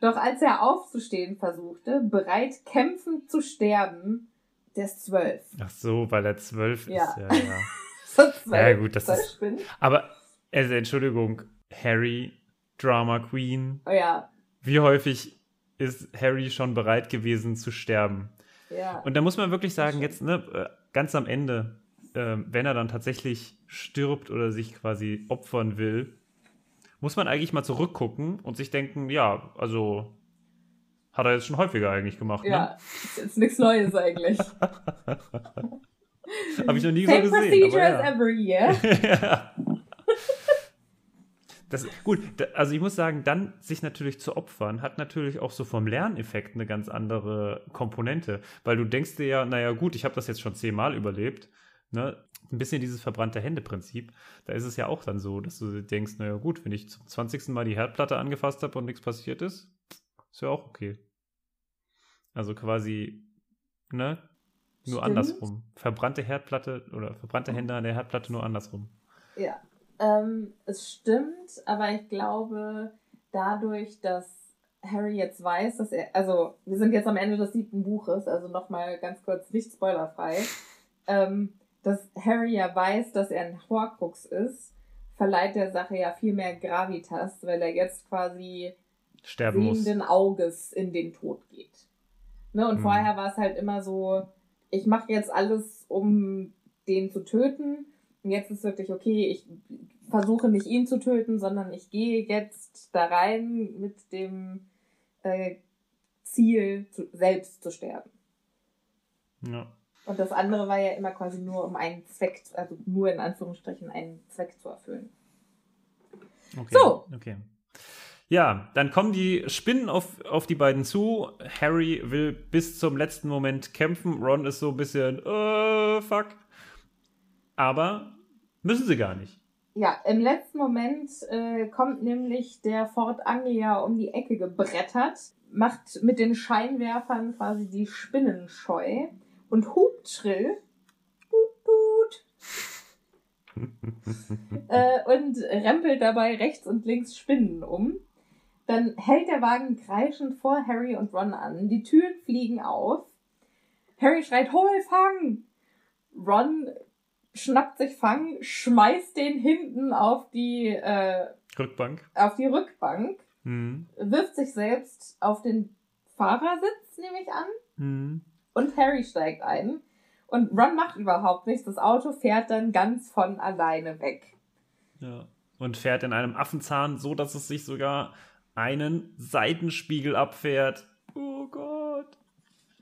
doch als er aufzustehen versuchte, bereit kämpfend zu sterben, der ist zwölf. Ach so, weil er zwölf Ja. ist. Ja, ja. So zwölf. Ja, gut, das ist- Spinnen. Aber, also, Entschuldigung, Harry, Drama Queen. Oh ja, Wie häufig ist Harry schon bereit gewesen zu sterben? ja. Und da muss man wirklich sagen, jetzt ne, äh, ganz am Ende, ähm, wenn er dann tatsächlich stirbt oder sich quasi opfern will, muss man eigentlich mal zurückgucken und sich denken, ja, also Hat er jetzt schon häufiger eigentlich gemacht, Ja, ne? ist jetzt nichts Neues eigentlich. Habe ich noch nie Same so gesehen. procedure aber as ja. every year. ja. Das, gut, also ich muss sagen, dann sich natürlich zu opfern, hat natürlich auch so vom Lerneffekt eine ganz andere Komponente. Weil du denkst dir ja, naja gut, ich habe das jetzt schon zehnmal überlebt. Ne? Ein bisschen dieses verbrannte Hände-Prinzip. Da ist es ja auch dann so, dass du denkst, naja gut, wenn ich zum 20. Mal die Herdplatte angefasst habe und nichts passiert ist, ist ja auch okay. Also quasi, ne? Nur Stimmt. andersrum. Verbrannte Herdplatte oder verbrannte Hände an der Herdplatte nur andersrum. Ja, ähm, es stimmt, aber ich glaube, dadurch, dass Harry jetzt weiß, dass er, also wir sind jetzt am Ende des siebten Buches, also nochmal ganz kurz, nicht spoilerfrei, ähm, dass Harry ja weiß, dass er ein Horcrux ist, verleiht der Sache ja viel mehr Gravitas, weil er jetzt quasi Sterben muss. sehenden Auges in den Tod geht. Ne? Und Mhm. vorher war es halt immer so, ich mache jetzt alles, um den zu töten. Und jetzt ist wirklich, okay, ich versuche nicht ihn zu töten, sondern ich gehe jetzt da rein mit dem äh, Ziel, zu, selbst zu sterben. Ja. Und das andere war ja immer quasi nur um einen Zweck, also nur in Anführungsstrichen einen Zweck zu erfüllen. Okay. So. Okay. Ja, dann kommen die Spinnen auf, auf die beiden zu. Harry will bis zum letzten Moment kämpfen. Ron ist so ein bisschen, äh, fuck. Aber müssen sie gar nicht. Ja, im letzten Moment äh, kommt nämlich der Ford Anglia um die Ecke gebrettert, macht mit den Scheinwerfern quasi die Spinnen scheu und hupt schrill. Äh, und rempelt dabei rechts und links Spinnen um. Dann hält der Wagen kreischend vor Harry und Ron an. Die Türen fliegen auf. Harry schreit, hol, fang! Ron schnappt sich Fang, schmeißt den hinten auf die, äh, Rückbank. auf die Rückbank, Hm. wirft sich selbst auf den Fahrersitz, nehme ich an, Hm. Und Harry steigt ein. Und Ron macht überhaupt nichts. Das Auto fährt dann ganz von alleine weg. Ja. Und fährt in einem Affenzahn so, dass es sich sogar einen Seitenspiegel abfährt. Oh Gott.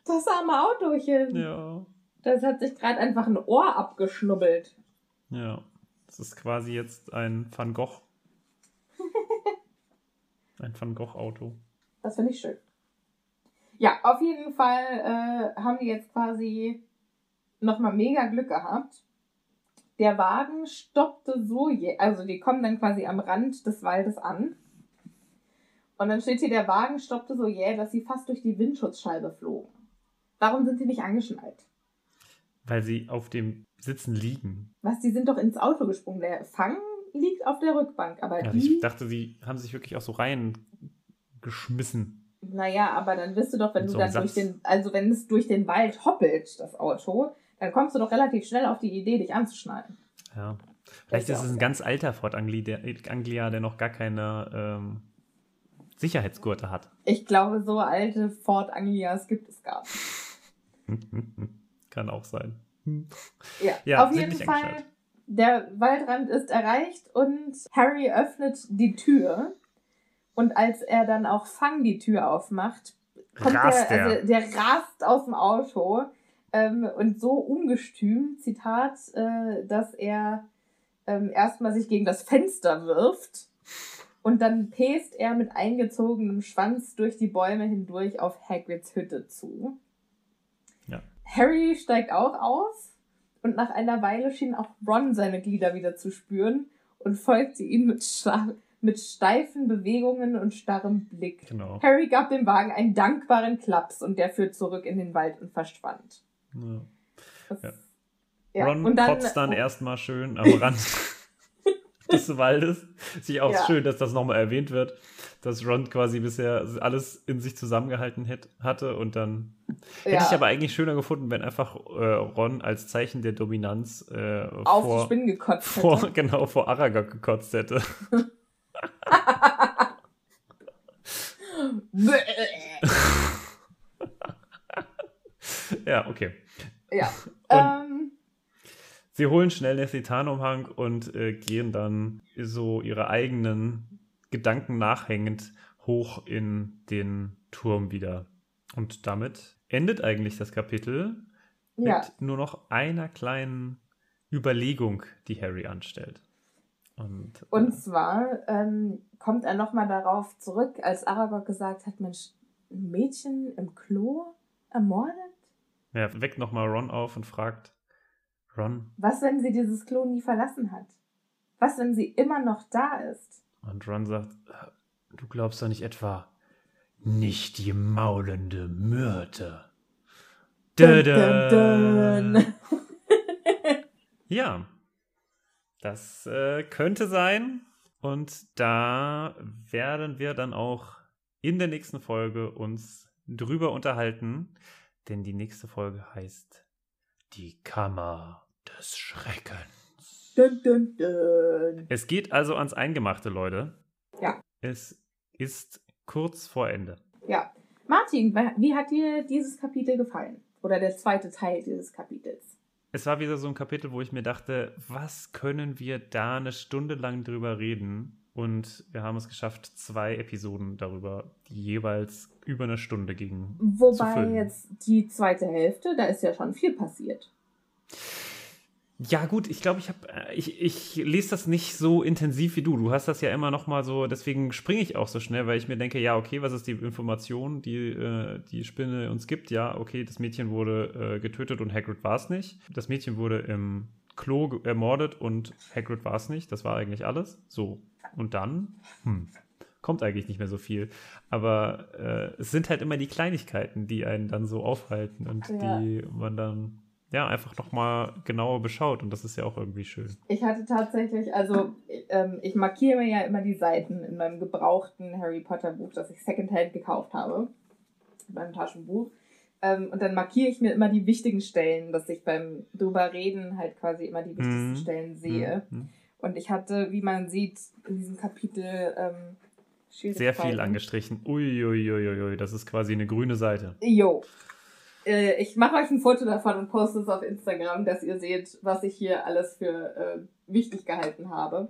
Das arme Autochen. Ja. Das hat sich gerade einfach ein Ohr abgeschnubbelt. Ja. Das ist quasi jetzt ein Van Gogh. Ein Van Gogh-Auto. Das finde ich schön. Ja, auf jeden Fall äh, haben die jetzt quasi nochmal mega Glück gehabt. Der Wagen stoppte so, je also die kommen dann quasi am Rand des Waldes an. Und dann steht hier, der Wagen stoppte so jäh, dass sie fast durch die Windschutzscheibe flogen. Warum sind sie nicht angeschnallt? Weil sie auf dem Sitzen liegen. Was, die sind doch ins Auto gesprungen. Der Fang liegt auf der Rückbank, aber Ja, die... ich dachte, sie haben sich wirklich auch so reingeschmissen. Naja, aber dann wirst du doch, wenn Mit du so dann durch den, also wenn es durch den Wald hoppelt, das Auto, dann kommst du doch relativ schnell auf die Idee, dich anzuschnallen. Ja. Vielleicht ist es ein so. ganz alter Ford Anglia, der, Anglia, der noch gar keine ähm, Sicherheitsgurte hat. Ich glaube, so alte Ford Anglias gibt es gar nicht. Kann auch sein. Ja, Ja, auf jeden Fall. Der Waldrand ist erreicht und Harry öffnet die Tür. Und als er dann auch Fang die Tür aufmacht, kommt Rast der, er. also der rast aus dem Auto ähm, und so ungestüm, Zitat, äh, dass er ähm, erstmal sich gegen das Fenster wirft und dann pest er mit eingezogenem Schwanz durch die Bäume hindurch auf Hagrids Hütte zu. Ja. Harry steigt auch aus und nach einer Weile schien auch Ron seine Glieder wieder zu spüren und folgte ihm mit, sta- mit steifen Bewegungen und starrem Blick. Genau. Harry gab dem Wagen einen dankbaren Klaps und der führt zurück in den Wald und verschwand. Ja. Das, Ja. ja. Ron und dann, oh. kotzt dann erstmal schön am Rand des Waldes. Sich auch Ja. schön, dass das nochmal erwähnt wird, dass Ron quasi bisher alles in sich zusammengehalten hätt, hatte und dann hätte ich aber eigentlich schöner gefunden, wenn einfach äh, Ron als Zeichen der Dominanz äh, auf die vor, Spinnen gekotzt vor, hätte. genau, vor Aragog gekotzt hätte. ja, okay. ja. Ähm, Sie holen schnell den Titanumhang und äh, gehen dann so ihre eigenen Gedanken nachhängend hoch in den Turm wieder. Und damit endet eigentlich das Kapitel Ja. mit nur noch einer kleinen Überlegung, die Harry anstellt. Und, Und zwar ähm, kommt er nochmal darauf zurück, als Aragog gesagt hat, Mensch, ein Mädchen im Klo ermordet? er weckt nochmal Ron auf und fragt, Ron, Was, wenn sie dieses Klo nie verlassen hat? Was, wenn sie immer noch da ist? und Ron sagt, "Äh, du glaubst doch nicht etwa, nicht die maulende Myrte. Dun, dun, dun. Ja, das äh, könnte sein. Und da werden wir dann auch in der nächsten Folge uns drüber unterhalten. Denn die nächste Folge heißt Die Kammer des Schreckens. Dun, dun, dun. Es geht also ans Eingemachte, Leute. Ja. Es ist kurz vor Ende. Ja. Martin, wie hat dir dieses Kapitel gefallen? Oder der zweite Teil dieses Kapitels? Es war wieder so ein Kapitel, wo ich mir dachte, was können wir da eine Stunde lang drüber reden? Und wir haben es geschafft, zwei Episoden darüber, die jeweils über eine Stunde gingen. Wobei jetzt die zweite Hälfte, da ist ja schon viel passiert. Ja, gut, ich glaube, ich habe, ich, ich lese das nicht so intensiv wie du. Du hast das ja immer noch mal so, deswegen springe ich auch so schnell, weil ich mir denke, ja, okay, was ist die Information, die äh, die Spinne uns gibt? Ja, okay, das Mädchen wurde äh, getötet und Hagrid war es nicht. Das Mädchen wurde im Klo ermordet und Hagrid war es nicht. Das war eigentlich alles. So. Und dann, hm, kommt eigentlich nicht mehr so viel. Aber äh, es sind halt immer die Kleinigkeiten, die einen dann so aufhalten und Ja. die man dann ja einfach noch mal genauer beschaut und das ist ja auch irgendwie schön. Ich hatte tatsächlich, also ähm, ich markiere mir ja immer die Seiten in meinem gebrauchten Harry Potter Buch, das ich Secondhand gekauft habe, in meinem Taschenbuch. Ähm, und dann markiere ich mir immer die wichtigen Stellen, dass ich beim drüber reden halt quasi immer die wichtigsten Mhm. Stellen sehe. Mhm. Und ich hatte, wie man sieht, in diesem Kapitel ähm, Sehr viel angestrichen. Uiuiuiui, das ist quasi eine grüne Seite. Jo. Äh, ich mache euch ein Foto davon und poste es auf Instagram, dass ihr seht, was ich hier alles für äh, wichtig gehalten habe.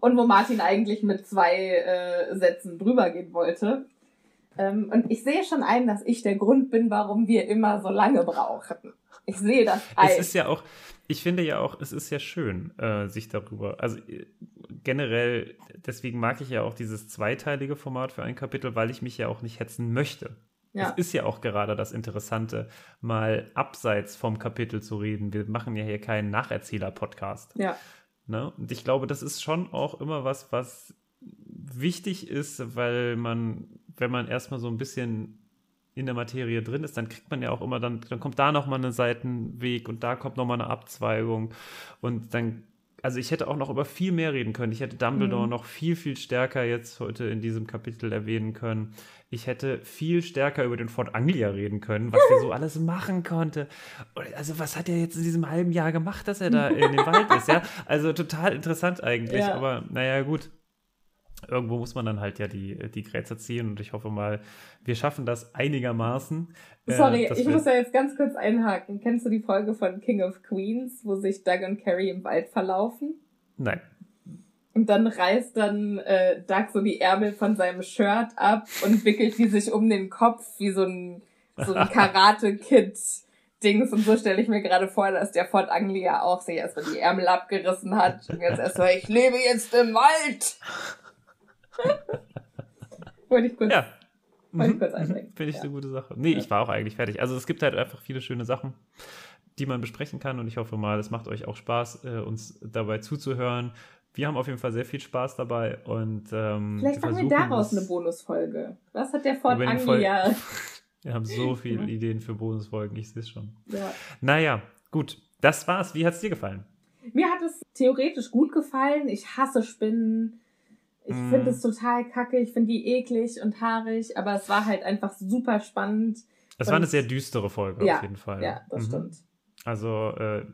Und wo Martin eigentlich mit zwei äh, Sätzen drüber gehen wollte. Ähm, und ich sehe schon ein, dass ich der Grund bin, warum wir immer so lange brauchen. Ich sehe das ein. Es ist ja auch, ich finde ja auch, es ist ja schön, äh, sich darüber, also äh, generell, deswegen mag ich ja auch dieses zweiteilige Format für ein Kapitel, weil ich mich ja auch nicht hetzen möchte. Ja. Es ist ja auch gerade das Interessante, mal abseits vom Kapitel zu reden. Wir machen ja hier keinen Nacherzähler-Podcast. ja. Ne? Und ich glaube, das ist schon auch immer was, was wichtig ist, weil man, wenn man erstmal so ein bisschen in der Materie drin ist, dann kriegt man ja auch immer, dann, dann kommt da nochmal ein Seitenweg und da kommt nochmal eine Abzweigung und dann, also ich hätte auch noch über viel mehr reden können. Ich hätte Dumbledore Mhm. noch viel, viel stärker jetzt heute in diesem Kapitel erwähnen können. Ich hätte viel stärker über den Fort Anglia reden können, was er so alles machen konnte. Also was hat er jetzt in diesem halben Jahr gemacht, dass er da in dem Wald ist, ja? Also total interessant eigentlich, Ja. aber naja, gut. Irgendwo muss man dann halt ja die, die Grätze ziehen und ich hoffe mal, wir schaffen das einigermaßen. äh, Sorry, dass ich muss ja jetzt ganz kurz einhaken. Kennst du die Folge von King of Queens, wo sich Doug und Carrie im Wald verlaufen? Nein. Und dann reißt dann äh, Doug so die Ärmel von seinem Shirt ab und wickelt die sich um den Kopf wie so ein, so ein Karate-Kid-Dings. Und so stelle ich mir gerade vor, dass der Fort Anglia auch sich erstmal die Ärmel abgerissen hat. Und jetzt erstmal, ich lebe jetzt im Wald. Wollte ich kurz. Ja. Wollte ich Mhm. kurz einbringen. Finde ich Ja. eine gute Sache. Nee, Ja. ich war auch eigentlich fertig. Also es gibt halt einfach viele schöne Sachen, die man besprechen kann und ich hoffe mal, es macht euch auch Spaß, äh, uns dabei zuzuhören. Wir haben auf jeden Fall sehr viel Spaß dabei und ähm, Vielleicht machen wir daraus es- eine Bonusfolge. Was hat der den Anglia? Wir haben so viele Ideen für Bonusfolgen, ich sehe es schon. Ja. Naja, gut. Das war's. Wie hat's dir gefallen? Mir hat es theoretisch gut gefallen. Ich hasse Spinnen. Ich Mm. finde es total kacke. Ich finde die eklig und haarig. Aber es war halt einfach super spannend. Es war eine sehr düstere Folge Ja, auf jeden Fall. Ja, das Mhm. stimmt. Also äh,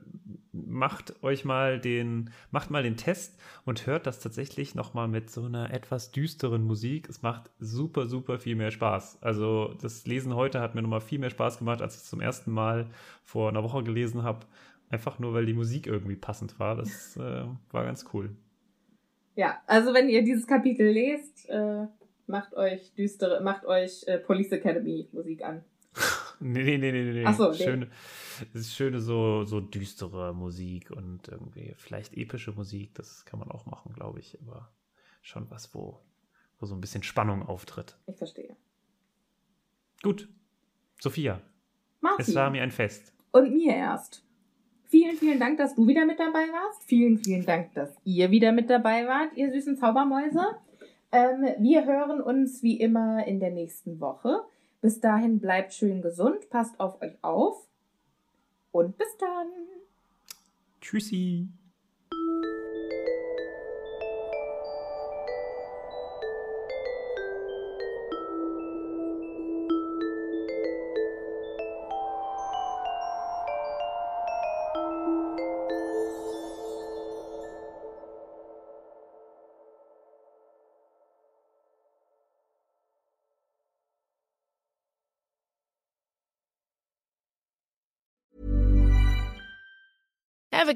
macht euch mal den, macht mal den Test und hört das tatsächlich nochmal mit so einer etwas düsteren Musik. Es macht super, super viel mehr Spaß. Also das Lesen heute hat mir nochmal viel mehr Spaß gemacht, als ich es zum ersten Mal vor einer Woche gelesen habe. Einfach nur, weil die Musik irgendwie passend war. Das äh, war ganz cool. Ja, also wenn ihr dieses Kapitel lest, äh, macht euch düstere, macht euch äh, Police Academy Musik an. Nee, nee, nee, nee, nee. Ach so, nee. schöne, es ist schöne so, so düstere Musik und irgendwie vielleicht epische Musik, das kann man auch machen, glaube ich, aber schon was, wo, wo so ein bisschen Spannung auftritt. Ich verstehe. Gut. Sophia, Martin. es war mir ein Fest. Und mir erst. Vielen, vielen Dank, dass du wieder mit dabei warst. Vielen, vielen Dank, dass ihr wieder mit dabei wart, ihr süßen Zaubermäuse. Ähm, wir hören uns wie immer in der nächsten Woche. Bis dahin bleibt schön gesund, passt auf euch auf und bis dann. Tschüssi.